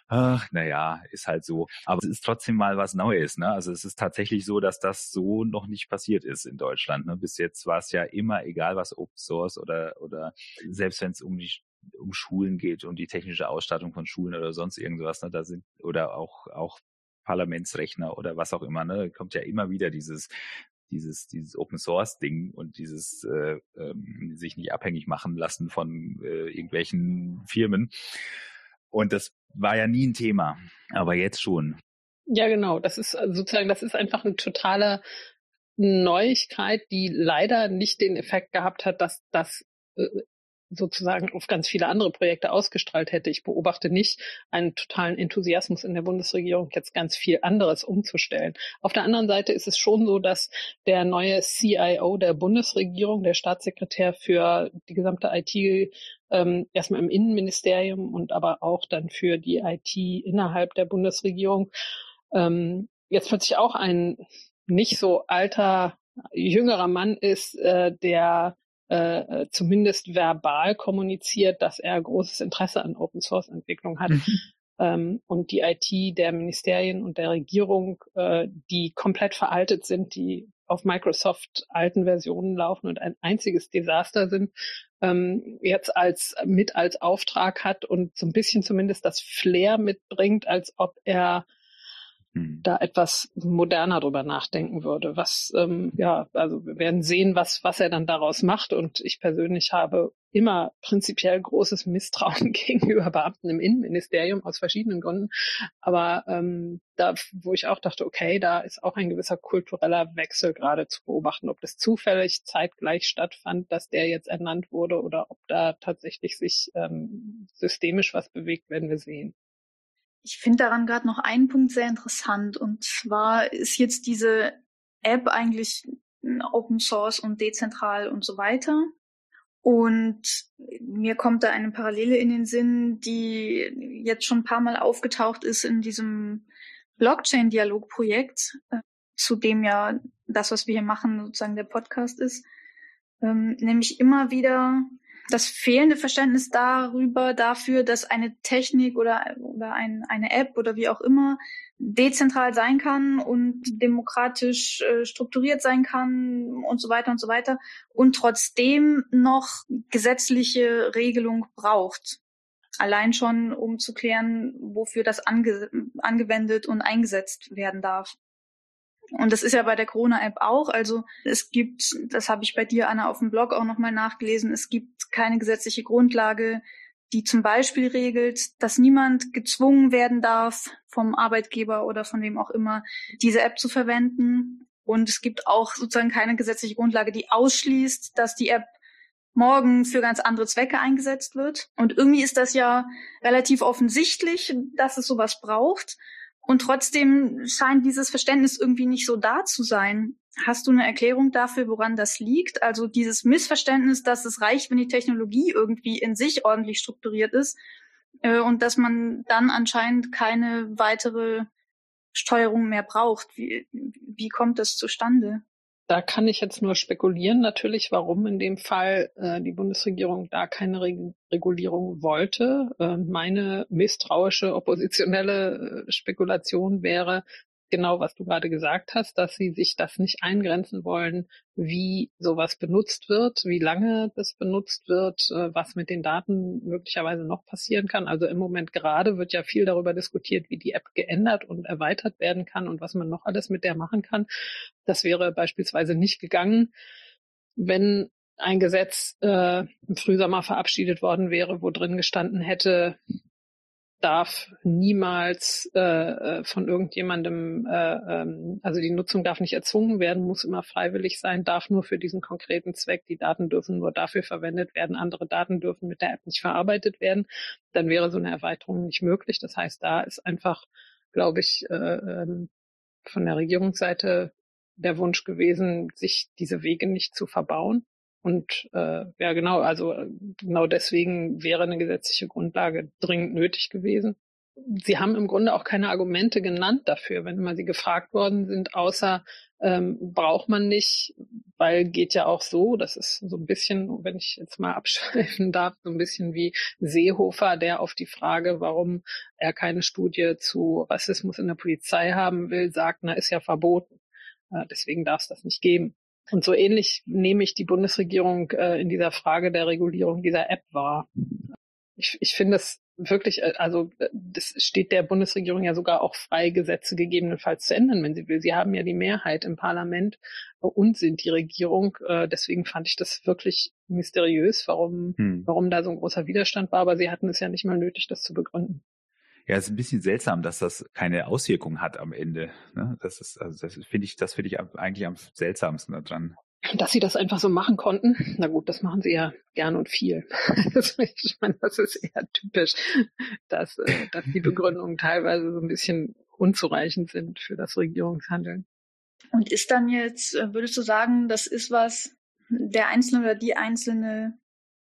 S3: ach, naja, ist halt so. Aber es ist trotzdem mal was Neues. Ne? Also es ist tatsächlich so, dass das so noch nicht passiert ist in Deutschland. Ne? Bis jetzt war es ja immer, egal was Open Source oder, oder selbst wenn es um die um Schulen geht, um die technische Ausstattung von Schulen oder sonst irgendwas, ne, da sind, oder auch, auch Parlamentsrechner oder was auch immer, ne, kommt ja immer wieder dieses, dieses, dieses Open Source Ding und dieses äh, ähm, sich nicht abhängig machen lassen von äh, irgendwelchen Firmen. Und das war ja nie ein Thema, aber jetzt schon.
S2: Ja, genau. Das ist äh, sozusagen, das ist einfach eine totale Neuigkeit, die leider nicht den Effekt gehabt hat, dass das äh, sozusagen auf ganz viele andere Projekte ausgestrahlt hätte. Ich beobachte nicht einen totalen Enthusiasmus in der Bundesregierung, jetzt ganz viel anderes umzustellen. Auf der anderen Seite ist es schon so, dass der neue CIO der Bundesregierung, der Staatssekretär für die gesamte IT, ähm, erstmal im Innenministerium und aber auch dann für die IT innerhalb der Bundesregierung, ähm, jetzt plötzlich auch ein nicht so alter, jüngerer Mann ist, äh, der äh, zumindest verbal kommuniziert, dass er großes Interesse an Open Source Entwicklung hat. Mhm. ähm, und die IT der Ministerien und der Regierung, äh, die komplett veraltet sind, die auf Microsoft alten Versionen laufen und ein einziges Desaster sind, ähm, jetzt als mit als Auftrag hat und so ein bisschen zumindest das Flair mitbringt, als ob er hm. da etwas moderner drüber nachdenken würde. Was, ähm, ja, also wir werden sehen, was, was er dann daraus macht. Und ich persönlich habe immer prinzipiell großes Misstrauen gegenüber Beamten im Innenministerium aus verschiedenen Gründen. Aber ähm, da, wo ich auch dachte, okay, da ist auch ein gewisser kultureller Wechsel gerade zu beobachten, ob das zufällig zeitgleich stattfand, dass der jetzt ernannt wurde oder ob da tatsächlich sich ähm, systemisch was bewegt, werden wir sehen.
S1: Ich finde daran gerade noch einen Punkt sehr interessant. Und zwar ist jetzt diese App eigentlich Open Source und dezentral und so weiter. Und mir kommt da eine Parallele in den Sinn, die jetzt schon ein paar Mal aufgetaucht ist in diesem Blockchain-Dialog-Projekt, äh, zu dem ja das, was wir hier machen, sozusagen der Podcast ist. Ähm, nämlich immer wieder das fehlende Verständnis darüber, dafür, dass eine Technik oder, oder ein, eine App oder wie auch immer dezentral sein kann und demokratisch äh, strukturiert sein kann und so weiter und so weiter und trotzdem noch gesetzliche Regelung braucht. Allein schon, um zu klären, wofür das ange angewendet und eingesetzt werden darf. Und das ist ja bei der Corona-App auch. Also es gibt, das habe ich bei dir, Anna, auf dem Blog auch nochmal nachgelesen, es gibt keine gesetzliche Grundlage, die zum Beispiel regelt, dass niemand gezwungen werden darf, vom Arbeitgeber oder von wem auch immer, diese App zu verwenden. Und es gibt auch sozusagen keine gesetzliche Grundlage, die ausschließt, dass die App morgen für ganz andere Zwecke eingesetzt wird. Und irgendwie ist das ja relativ offensichtlich, dass es sowas braucht. Und trotzdem scheint dieses Verständnis irgendwie nicht so da zu sein. Hast du eine Erklärung dafür, woran das liegt? Also dieses Missverständnis, dass es reicht, wenn die Technologie irgendwie in sich ordentlich strukturiert ist äh, und dass man dann anscheinend keine weitere Steuerung mehr braucht. Wie, wie kommt das zustande?
S2: Da kann ich jetzt nur spekulieren, natürlich, warum in dem Fall äh, die Bundesregierung da keine Re Regulierung wollte. Äh, meine misstrauische oppositionelle äh, Spekulation wäre, genau, was du gerade gesagt hast, dass sie sich das nicht eingrenzen wollen, wie sowas benutzt wird, wie lange das benutzt wird, äh, was mit den Daten möglicherweise noch passieren kann. Also im Moment gerade wird ja viel darüber diskutiert, wie die App geändert und erweitert werden kann und was man noch alles mit der machen kann. Das wäre beispielsweise nicht gegangen, wenn ein Gesetz äh, im Frühsommer verabschiedet worden wäre, wo drin gestanden hätte, darf niemals äh, äh, von irgendjemandem, äh, ähm, also die Nutzung darf nicht erzwungen werden, muss immer freiwillig sein, darf nur für diesen konkreten Zweck, die Daten dürfen nur dafür verwendet werden, andere Daten dürfen mit der App nicht verarbeitet werden, dann wäre so eine Erweiterung nicht möglich. Das heißt, da ist einfach, glaube ich, äh, ähm, von der Regierungsseite der Wunsch gewesen, sich diese Wege nicht zu verbauen. Und äh, ja, genau, also äh, genau deswegen wäre eine gesetzliche Grundlage dringend nötig gewesen. Sie haben im Grunde auch keine Argumente genannt dafür, wenn immer Sie gefragt worden sind, außer ähm, braucht man nicht, weil geht ja auch so, das ist so ein bisschen, wenn ich jetzt mal abschweifen darf, so ein bisschen wie Seehofer, der auf die Frage, warum er keine Studie zu Rassismus in der Polizei haben will, sagt, na, ist ja verboten. Äh, deswegen darf es das nicht geben. Und so ähnlich nehme ich die Bundesregierung äh, in dieser Frage der Regulierung dieser App wahr. Ich, ich finde es wirklich, äh, also das steht der Bundesregierung ja sogar auch frei, Gesetze gegebenenfalls zu ändern, wenn sie will. Sie haben ja die Mehrheit im Parlament und sind die Regierung. Äh, deswegen fand ich das wirklich mysteriös, warum, hm. warum da so ein großer Widerstand war. Aber sie hatten es ja nicht mal nötig, das zu begründen.
S3: Ja, es ist ein bisschen seltsam, dass das keine Auswirkung hat am Ende. Ne? Das ist, also das finde ich, das finde ich eigentlich am seltsamsten daran.
S2: Dass sie das einfach so machen konnten. Na gut, das machen sie ja gern und viel. ich meine, das ist eher typisch, dass, äh, dass die Begründungen teilweise so ein bisschen unzureichend sind für das Regierungshandeln.
S1: Und ist dann jetzt, äh, würdest du sagen, das ist was, der Einzelne oder die Einzelne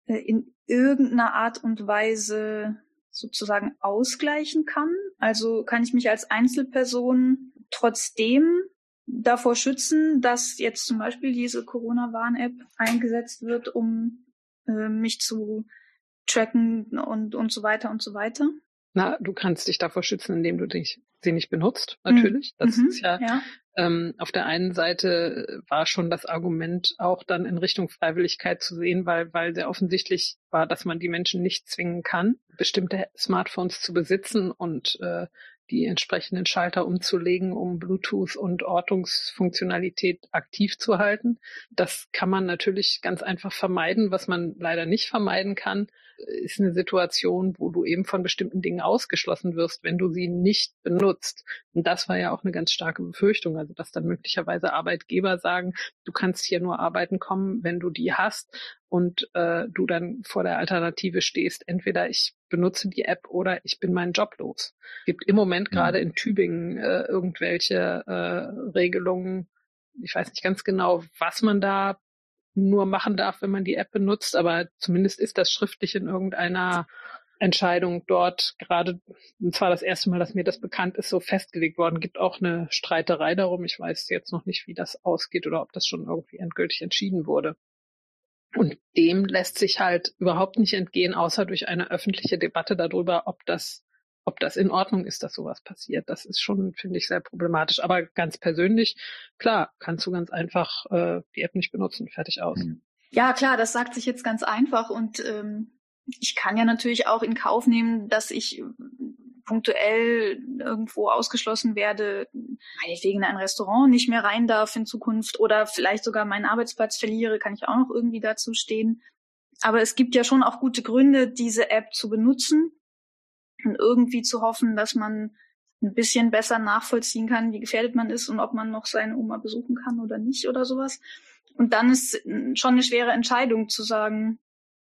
S1: äh, in irgendeiner Art und Weise sozusagen ausgleichen kann. Also kann ich mich als Einzelperson trotzdem davor schützen, dass jetzt zum Beispiel diese Corona-Warn-App eingesetzt wird, um äh, mich zu tracken und, und so weiter und so weiter.
S2: Na, du kannst dich davor schützen, indem du dich, sie nicht benutzt, natürlich. Mhm. Das ist ja, ja. Ähm, auf der einen Seite war schon das Argument auch dann in Richtung Freiwilligkeit zu sehen, weil, weil sehr offensichtlich war, dass man die Menschen nicht zwingen kann, bestimmte Smartphones zu besitzen und äh, die entsprechenden Schalter umzulegen, um Bluetooth und Ortungsfunktionalität aktiv zu halten. Das kann man natürlich ganz einfach vermeiden. Was man leider nicht vermeiden kann, ist eine Situation, wo du eben von bestimmten Dingen ausgeschlossen wirst, wenn du sie nicht benutzt. Und das war ja auch eine ganz starke Befürchtung, also dass dann möglicherweise Arbeitgeber sagen, du kannst hier nur arbeiten kommen, wenn du die hast und äh, du dann vor der Alternative stehst, entweder ich benutze die App oder ich bin meinen Job los. Es gibt im Moment gerade in Tübingen äh, irgendwelche äh, Regelungen, ich weiß nicht ganz genau, was man da nur machen darf, wenn man die App benutzt, aber zumindest ist das schriftlich in irgendeiner Entscheidung dort gerade, und zwar das erste Mal, dass mir das bekannt ist, so festgelegt worden. Gibt auch eine Streiterei darum. Ich weiß jetzt noch nicht, wie das ausgeht oder ob das schon irgendwie endgültig entschieden wurde. Und dem lässt sich halt überhaupt nicht entgehen, außer durch eine öffentliche Debatte darüber, ob das ob das in Ordnung ist, dass sowas passiert. Das ist schon, finde ich, sehr problematisch. Aber ganz persönlich, klar, kannst du ganz einfach äh, die App nicht benutzen, fertig aus. Mhm.
S1: Ja, klar, das sagt sich jetzt ganz einfach und ähm, ich kann ja natürlich auch in Kauf nehmen, dass ich punktuell irgendwo ausgeschlossen werde, meinetwegen in ein Restaurant nicht mehr rein darf in Zukunft oder vielleicht sogar meinen Arbeitsplatz verliere, kann ich auch noch irgendwie dazu stehen. Aber es gibt ja schon auch gute Gründe, diese App zu benutzen und irgendwie zu hoffen, dass man ein bisschen besser nachvollziehen kann, wie gefährdet man ist und ob man noch seine Oma besuchen kann oder nicht oder sowas. Und dann ist schon eine schwere Entscheidung zu sagen,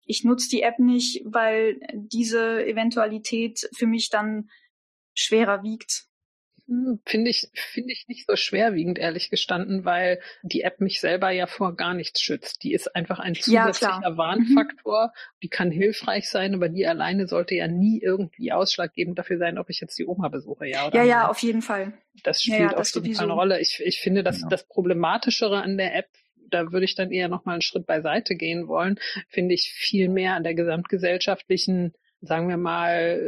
S1: ich nutze die App nicht, weil diese Eventualität für mich dann schwerer wiegt.
S2: Hm, finde ich, finde ich nicht so schwerwiegend, ehrlich gestanden, weil die App mich selber ja vor gar nichts schützt. Die ist einfach ein zusätzlicher ja, Warnfaktor. Mhm. Die kann hilfreich sein, aber die alleine sollte ja nie irgendwie ausschlaggebend dafür sein, ob ich jetzt die Oma besuche, ja oder
S1: Ja, ja, auf jeden Fall.
S2: Das spielt ja, ja, auf jeden Fall eine Rolle. Ich, ich finde, dass genau. das Problematischere an der App da würde ich dann eher noch mal einen Schritt beiseite gehen wollen, finde ich viel mehr an der gesamtgesellschaftlichen sagen wir mal,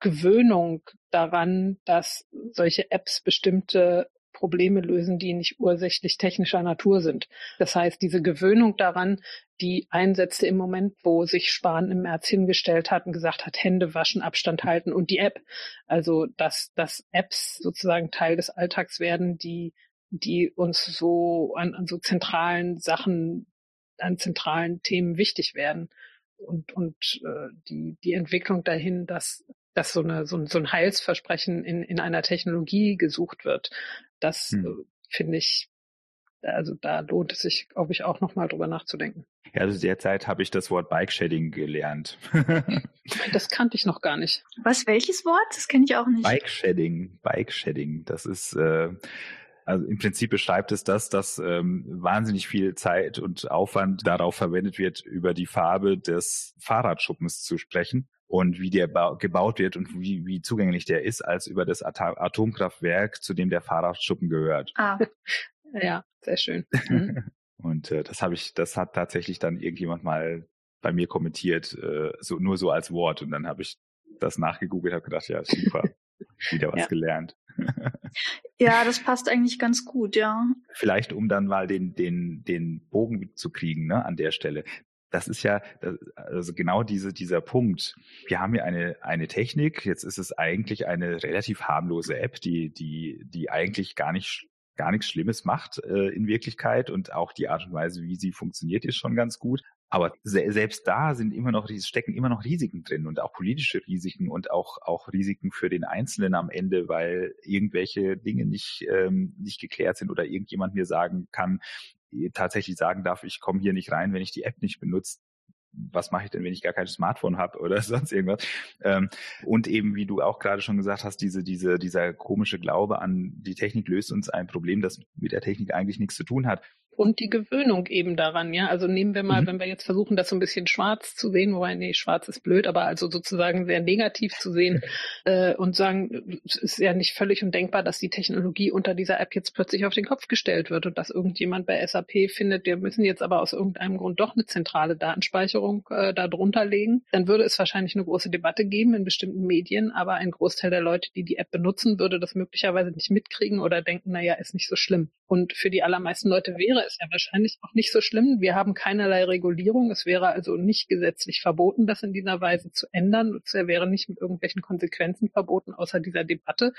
S2: Gewöhnung daran, dass solche Apps bestimmte Probleme lösen, die nicht ursächlich technischer Natur sind. Das heißt, diese Gewöhnung daran, die einsetzte im Moment, wo sich Spahn im März hingestellt hat und gesagt hat, Hände waschen, Abstand halten und die App. Also, dass, dass Apps sozusagen Teil des Alltags werden, die, die uns so an, an so zentralen Sachen, an zentralen Themen wichtig werden und, und äh, die, die Entwicklung dahin, dass, dass so, eine, so, ein, so ein Heilsversprechen in, in einer Technologie gesucht wird, das hm. äh, finde ich, also da lohnt es sich, glaube ich, auch nochmal drüber nachzudenken.
S3: Ja, also derzeit habe ich das Wort Bike-Shedding gelernt.
S2: das kannte ich noch gar nicht.
S1: Was, welches Wort? Das kenne ich auch nicht.
S3: Bike-Shedding, Bike-Shedding. Das ist äh, also im Prinzip beschreibt es das, dass ähm, wahnsinnig viel Zeit und Aufwand darauf verwendet wird, über die Farbe des Fahrradschuppens zu sprechen und wie der gebaut wird und wie, wie zugänglich der ist, als über das Atom Atomkraftwerk, zu dem der Fahrradschuppen gehört.
S2: Ah, ja, sehr schön. Mhm.
S3: und äh, das habe ich, das hat tatsächlich dann irgendjemand mal bei mir kommentiert, äh, so nur so als Wort. Und dann habe ich das nachgegoogelt, habe gedacht, ja super, wieder was ja. gelernt.
S1: Ja, das passt eigentlich ganz gut, ja.
S3: Vielleicht, um dann mal den, den, den Bogen zu kriegen, ne, an der Stelle. Das ist ja also genau diese, dieser Punkt. Wir haben ja eine, eine Technik. Jetzt ist es eigentlich eine relativ harmlose App, die, die, die eigentlich gar nicht gar nichts Schlimmes macht äh, in Wirklichkeit und auch die Art und Weise, wie sie funktioniert, ist schon ganz gut. Aber se selbst da sind immer noch, stecken immer noch Risiken drin und auch politische Risiken und auch, auch Risiken für den Einzelnen am Ende, weil irgendwelche Dinge nicht, ähm, nicht geklärt sind oder irgendjemand mir sagen kann, äh, tatsächlich sagen darf, ich komme hier nicht rein, wenn ich die App nicht benutze was mache ich denn, wenn ich gar kein Smartphone habe oder sonst irgendwas. Ähm, und eben, wie du auch gerade schon gesagt hast, diese, diese, dieser komische Glaube an die Technik löst uns ein Problem, das mit der Technik eigentlich nichts zu tun hat.
S2: Und die Gewöhnung eben daran, ja. Also nehmen wir mal, mhm. wenn wir jetzt versuchen, das so ein bisschen schwarz zu sehen, wobei, nee, schwarz ist blöd, aber also sozusagen sehr negativ zu sehen äh, und sagen, es ist ja nicht völlig undenkbar, dass die Technologie unter dieser App jetzt plötzlich auf den Kopf gestellt wird und dass irgendjemand bei SAP findet, wir müssen jetzt aber aus irgendeinem Grund doch eine zentrale Datenspeicherung äh, da drunter legen, dann würde es wahrscheinlich eine große Debatte geben in bestimmten Medien, aber ein Großteil der Leute, die die App benutzen, würde das möglicherweise nicht mitkriegen oder denken, naja, ist nicht so schlimm. Und für die allermeisten Leute wäre es ja wahrscheinlich auch nicht so schlimm. Wir haben keinerlei Regulierung. Es wäre also nicht gesetzlich verboten, das in dieser Weise zu ändern. Es wäre nicht mit irgendwelchen Konsequenzen verboten, außer dieser Debatte,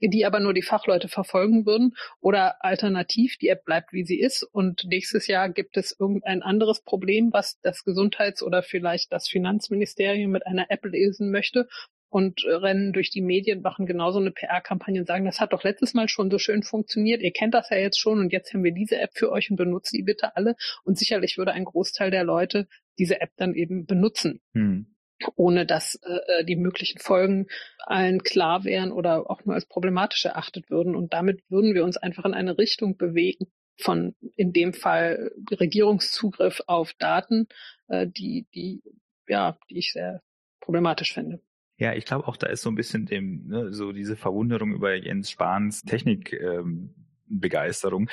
S2: die aber nur die Fachleute verfolgen würden. Oder alternativ, die App bleibt, wie sie ist. Und nächstes Jahr gibt es irgendein anderes Problem, was das Gesundheits- oder vielleicht das Finanzministerium mit einer App lösen möchte und äh, rennen durch die Medien, machen genauso eine PR-Kampagne und sagen, das hat doch letztes Mal schon so schön funktioniert, ihr kennt das ja jetzt schon und jetzt haben wir diese App für euch und benutzt die bitte alle. Und sicherlich würde ein Großteil der Leute diese App dann eben benutzen. Hm. ohne dass äh, äh, die möglichen Folgen allen klar wären oder auch nur als problematisch erachtet würden. Und damit würden wir uns einfach in eine Richtung bewegen von in dem Fall Regierungszugriff auf Daten, äh, die, die, ja, die ich sehr problematisch finde.
S3: Ja, ich glaube auch, da ist so ein bisschen dem, ne, so diese Verwunderung über Jens Spahns Technikbegeisterung. Ähm,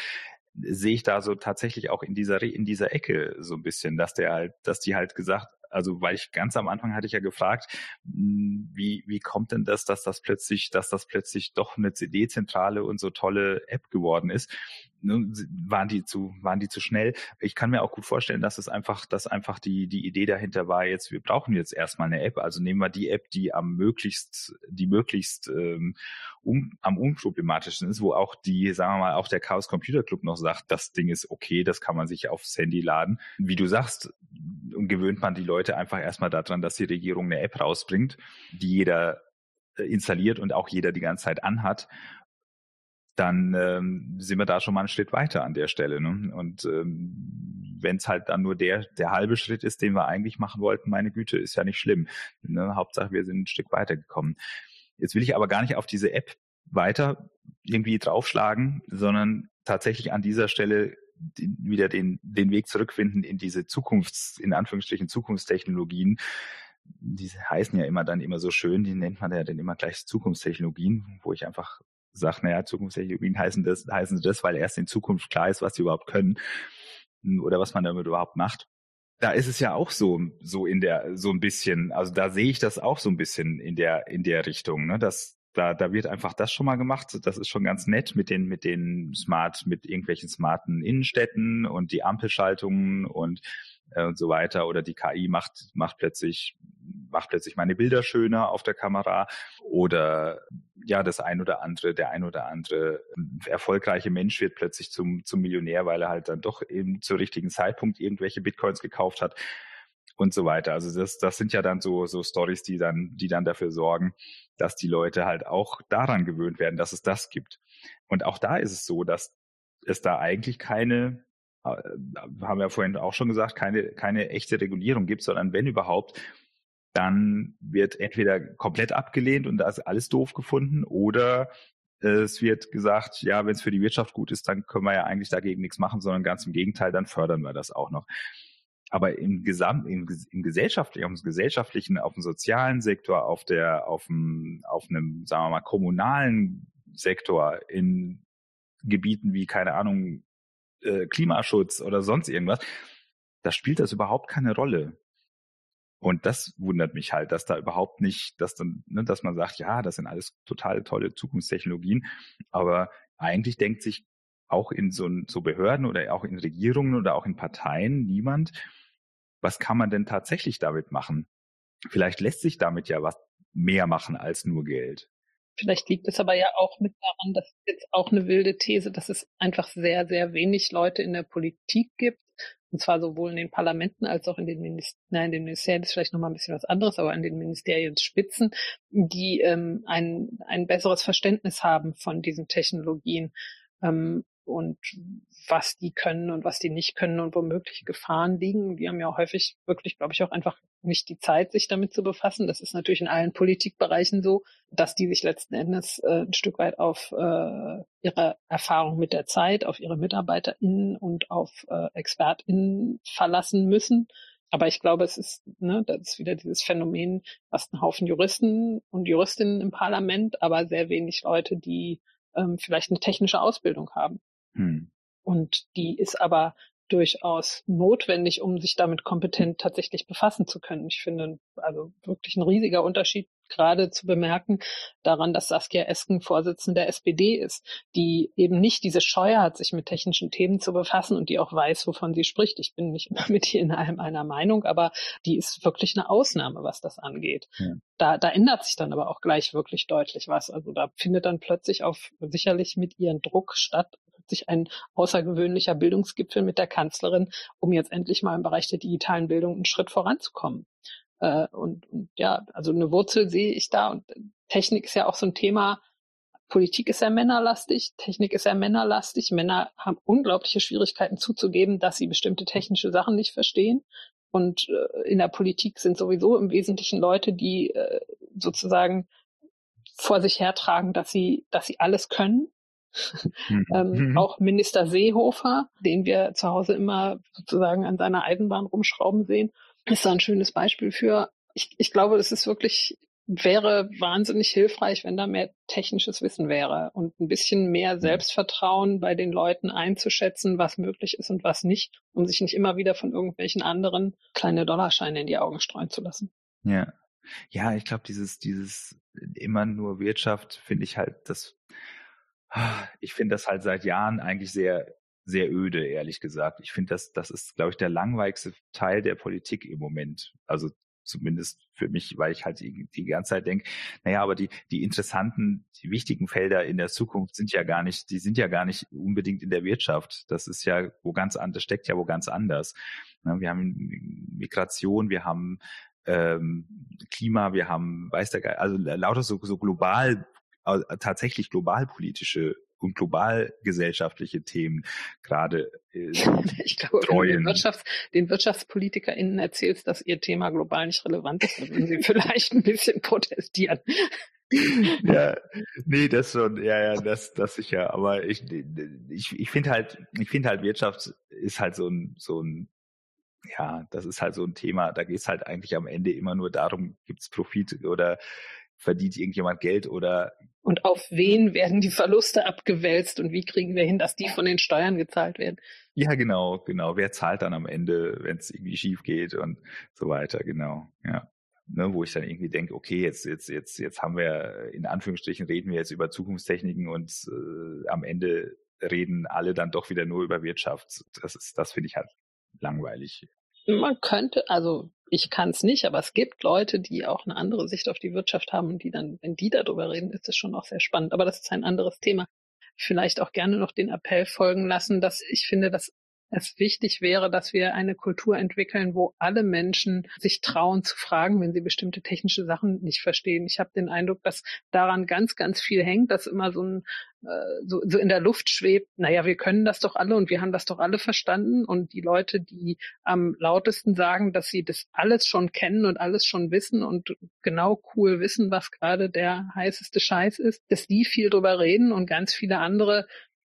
S3: sehe ich da so tatsächlich auch in dieser in dieser Ecke so ein bisschen, dass der halt, dass die halt gesagt, also weil ich ganz am Anfang hatte ich ja gefragt, hm, wie wie kommt denn das, dass das plötzlich, dass das plötzlich doch eine CD-Zentrale und so tolle App geworden ist? Ne, waren die zu, waren die zu schnell. Ich kann mir auch gut vorstellen, dass es einfach, dass einfach die, die Idee dahinter war, jetzt, wir brauchen jetzt erstmal eine App. Also nehmen wir die App, die am möglichst, die möglichst ähm, um, am unproblematischsten ist, wo auch die, sagen wir mal, auch der Chaos Computer Club noch sagt, das Ding ist okay, das kann man sich aufs Handy laden. Wie du sagst, gewöhnt man die Leute einfach erstmal daran, dass die Regierung eine App rausbringt, die jeder äh, installiert und auch jeder die ganze Zeit anhat dann ähm, sind wir da schon mal einen Schritt weiter an der Stelle. Ne? Und ähm, wenn es halt dann nur der, der halbe Schritt ist, den wir eigentlich machen wollten, meine Güte, ist ja nicht schlimm. Ne? Hauptsache, wir sind ein Stück weitergekommen. Jetzt will ich aber gar nicht auf diese App weiter irgendwie draufschlagen, sondern tatsächlich an dieser Stelle wieder den, den Weg zurückfinden in diese Zukunfts-, in Anführungsstrichen Zukunftstechnologien, die heißen ja immer dann immer so schön, die nennt man ja dann immer gleich Zukunftstechnologien, wo ich einfach sagt, naja, Zukunftstechnologien heißen das, heißen das, weil erst in Zukunft klar ist, was sie überhaupt können hm, oder was man damit überhaupt macht. Da ist es ja auch so, so in der, so ein bisschen, also da sehe ich das auch so ein bisschen in der, in der Richtung, ne, dass da, da wird einfach das schon mal gemacht. Das ist schon ganz nett mit den, mit den smart, mit irgendwelchen smarten Innenstädten und die Ampelschaltungen und, und so weiter. Oder die KI macht, macht plötzlich macht plötzlich meine Bilder schöner auf der Kamera oder ja, das ein oder andere, der ein oder andere ähm, erfolgreiche Mensch wird plötzlich zum, zum Millionär, weil er halt dann doch eben zur richtigen Zeitpunkt irgendwelche Bitcoins gekauft hat und so weiter. Also das, das sind ja dann so, so Stories, die dann, die dann dafür sorgen, dass die Leute halt auch daran gewöhnt werden, dass es das gibt. Und auch da ist es so, dass es da eigentlich keine, äh, haben wir vorhin auch schon gesagt, keine, keine echte Regulierung gibt, sondern wenn überhaupt, dann wird entweder komplett abgelehnt und da ist alles doof gefunden oder es wird gesagt, ja, wenn es für die Wirtschaft gut ist, dann können wir ja eigentlich dagegen nichts machen, sondern ganz im Gegenteil, dann fördern wir das auch noch. Aber im Gesamt, im, im gesellschaftlichen, auf dem gesellschaftlichen, auf dem sozialen Sektor, auf der, auf dem, auf einem, sagen wir mal, kommunalen Sektor in Gebieten wie, keine Ahnung, äh, Klimaschutz oder sonst irgendwas, da spielt das überhaupt keine Rolle. Und das wundert mich halt, dass da überhaupt nicht, dass dann, ne, dass man sagt, ja, das sind alles total tolle Zukunftstechnologien, aber eigentlich denkt sich auch in so, so Behörden oder auch in Regierungen oder auch in Parteien niemand, was kann man denn tatsächlich damit machen? Vielleicht lässt sich damit ja was mehr machen als nur Geld.
S2: Vielleicht liegt es aber ja auch mit daran, dass jetzt auch eine wilde These, dass es einfach sehr, sehr wenig Leute in der Politik gibt, und zwar sowohl in den Parlamenten als auch in den Ministerien, nein, in den Ministerien ist vielleicht nochmal ein bisschen was anderes, aber in den Ministerienspitzen, die ähm, ein, ein besseres Verständnis haben von diesen Technologien. Ähm, und was die können und was die nicht können und womöglich Gefahren liegen. Die haben ja häufig wirklich, glaube ich, auch einfach nicht die Zeit, sich damit zu befassen. Das ist natürlich in allen Politikbereichen so, dass die sich letzten Endes äh, ein Stück weit auf äh, ihre Erfahrung mit der Zeit, auf ihre MitarbeiterInnen und auf äh, ExpertInnen verlassen müssen. Aber ich glaube, es ist, ne, das ist wieder dieses Phänomen, was ein Haufen Juristen und Juristinnen im Parlament, aber sehr wenig Leute, die ähm, vielleicht eine technische Ausbildung haben. Hm. Und die ist aber durchaus notwendig, um sich damit kompetent tatsächlich befassen zu können. Ich finde also wirklich ein riesiger Unterschied gerade zu bemerken daran, dass Saskia Esken Vorsitzende der SPD ist, die eben nicht diese Scheu hat, sich mit technischen Themen zu befassen und die auch weiß, wovon sie spricht. Ich bin nicht immer mit ihr in allem einer Meinung, aber die ist wirklich eine Ausnahme, was das angeht. Ja. Da, da ändert sich dann aber auch gleich wirklich deutlich was. Also da findet dann plötzlich auf sicherlich mit ihren Druck statt, sich ein außergewöhnlicher Bildungsgipfel mit der Kanzlerin, um jetzt endlich mal im Bereich der digitalen Bildung einen Schritt voranzukommen. Äh, und, und ja, also eine Wurzel sehe ich da und Technik ist ja auch so ein Thema. Politik ist ja männerlastig, Technik ist ja männerlastig. Männer haben unglaubliche Schwierigkeiten zuzugeben, dass sie bestimmte technische Sachen nicht verstehen. Und äh, in der Politik sind sowieso im Wesentlichen Leute, die äh, sozusagen vor sich hertragen, dass sie, dass sie alles können Mhm. ähm, mhm. Auch Minister Seehofer, den wir zu Hause immer sozusagen an seiner Eisenbahn rumschrauben sehen, ist da ein schönes Beispiel für. Ich, ich glaube, es ist wirklich, wäre wahnsinnig hilfreich, wenn da mehr technisches Wissen wäre und ein bisschen mehr mhm. Selbstvertrauen bei den Leuten einzuschätzen, was möglich ist und was nicht, um sich nicht immer wieder von irgendwelchen anderen kleine Dollarscheine in die Augen streuen zu lassen.
S3: Ja. Ja, ich glaube, dieses, dieses immer nur Wirtschaft finde ich halt, das ich finde das halt seit Jahren eigentlich sehr, sehr öde, ehrlich gesagt. Ich finde, das, das ist, glaube ich, der langweiligste Teil der Politik im Moment. Also zumindest für mich, weil ich halt die, die ganze Zeit denke, naja, aber die, die interessanten, die wichtigen Felder in der Zukunft sind ja gar nicht, die sind ja gar nicht unbedingt in der Wirtschaft. Das ist ja wo ganz anders, steckt ja wo ganz anders. Wir haben Migration, wir haben ähm, Klima, wir haben, weiß der Geil, also lauter so, so global tatsächlich globalpolitische und globalgesellschaftliche Themen gerade
S2: äh, Ich glaube, wenn du den, Wirtschafts-, den WirtschaftspolitikerInnen erzählst, dass ihr Thema global nicht relevant ist, dann würden sie vielleicht ein bisschen protestieren.
S3: ja, nee, das schon, ja, ja, das, das sicher. Aber ich, ich, ich finde halt, ich finde halt Wirtschaft ist halt so ein, so ein, ja, das ist halt so ein Thema. Da geht es halt eigentlich am Ende immer nur darum, gibt es Profit oder verdient irgendjemand Geld oder
S2: und auf wen werden die Verluste abgewälzt und wie kriegen wir hin, dass die von den Steuern gezahlt werden?
S3: Ja, genau, genau. Wer zahlt dann am Ende, wenn es irgendwie schief geht und so weiter, genau, ja. Ne, wo ich dann irgendwie denke, okay, jetzt, jetzt, jetzt, jetzt haben wir, in Anführungsstrichen, reden wir jetzt über Zukunftstechniken und äh, am Ende reden alle dann doch wieder nur über Wirtschaft. Das ist, das finde ich halt langweilig.
S2: Man könnte, also ich kann es nicht, aber es gibt Leute, die auch eine andere Sicht auf die Wirtschaft haben und die dann, wenn die darüber reden, ist es schon auch sehr spannend. Aber das ist ein anderes Thema. Vielleicht auch gerne noch den Appell folgen lassen, dass ich finde, dass es wichtig wäre, dass wir eine Kultur entwickeln, wo alle Menschen sich trauen zu fragen, wenn sie bestimmte technische Sachen nicht verstehen. Ich habe den Eindruck, dass daran ganz, ganz viel hängt, dass immer so ein äh, so, so in der Luft schwebt, naja, wir können das doch alle und wir haben das doch alle verstanden. Und die Leute, die am lautesten sagen, dass sie das alles schon kennen und alles schon wissen und genau cool wissen, was gerade der heißeste Scheiß ist, dass die viel drüber reden und ganz viele andere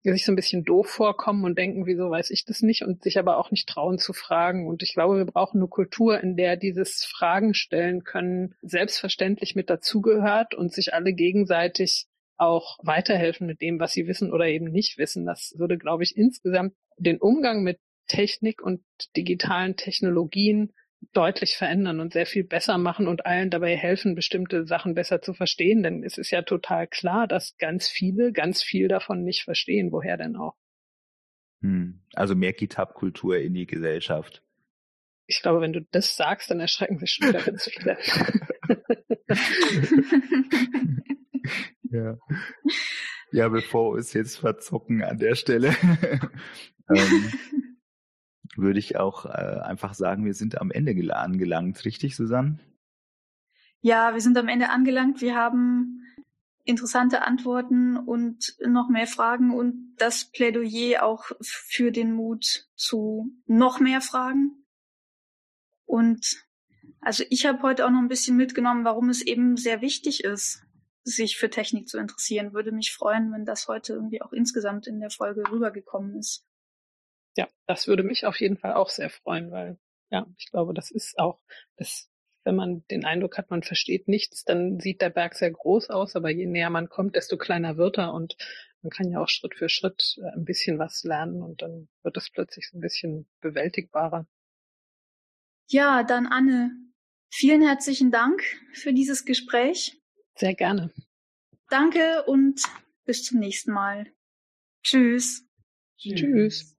S2: die sich so ein bisschen doof vorkommen und denken, wieso weiß ich das nicht und sich aber auch nicht trauen zu fragen. Und ich glaube, wir brauchen eine Kultur, in der dieses Fragen stellen können selbstverständlich mit dazugehört und sich alle gegenseitig auch weiterhelfen mit dem, was sie wissen oder eben nicht wissen. Das würde, glaube ich, insgesamt den Umgang mit Technik und digitalen Technologien deutlich verändern und sehr viel besser machen und allen dabei helfen, bestimmte Sachen besser zu verstehen. Denn es ist ja total klar, dass ganz viele ganz viel davon nicht verstehen. Woher denn auch?
S3: Hm. Also mehr GitHub-Kultur in die Gesellschaft.
S2: Ich glaube, wenn du das sagst, dann erschrecken sich schon wieder ganz viele.
S3: ja. ja, bevor wir uns jetzt verzocken an der Stelle. ähm, würde ich auch äh, einfach sagen, wir sind am Ende angelangt, richtig, Susanne?
S1: Ja, wir sind am Ende angelangt. Wir haben interessante Antworten und noch mehr Fragen und das Plädoyer auch für den Mut zu noch mehr Fragen. Und also ich habe heute auch noch ein bisschen mitgenommen, warum es eben sehr wichtig ist, sich für Technik zu interessieren. Würde mich freuen, wenn das heute irgendwie auch insgesamt in der Folge rübergekommen ist.
S2: Ja, das würde mich auf jeden Fall auch sehr freuen, weil ja, ich glaube, das ist auch, das wenn man den Eindruck hat, man versteht nichts, dann sieht der Berg sehr groß aus, aber je näher man kommt, desto kleiner wird er und man kann ja auch Schritt für Schritt äh, ein bisschen was lernen und dann wird es plötzlich so ein bisschen bewältigbarer.
S1: Ja, dann Anne, vielen herzlichen Dank für dieses Gespräch.
S2: Sehr gerne.
S1: Danke und bis zum nächsten Mal. Tschüss.
S2: Tschüss.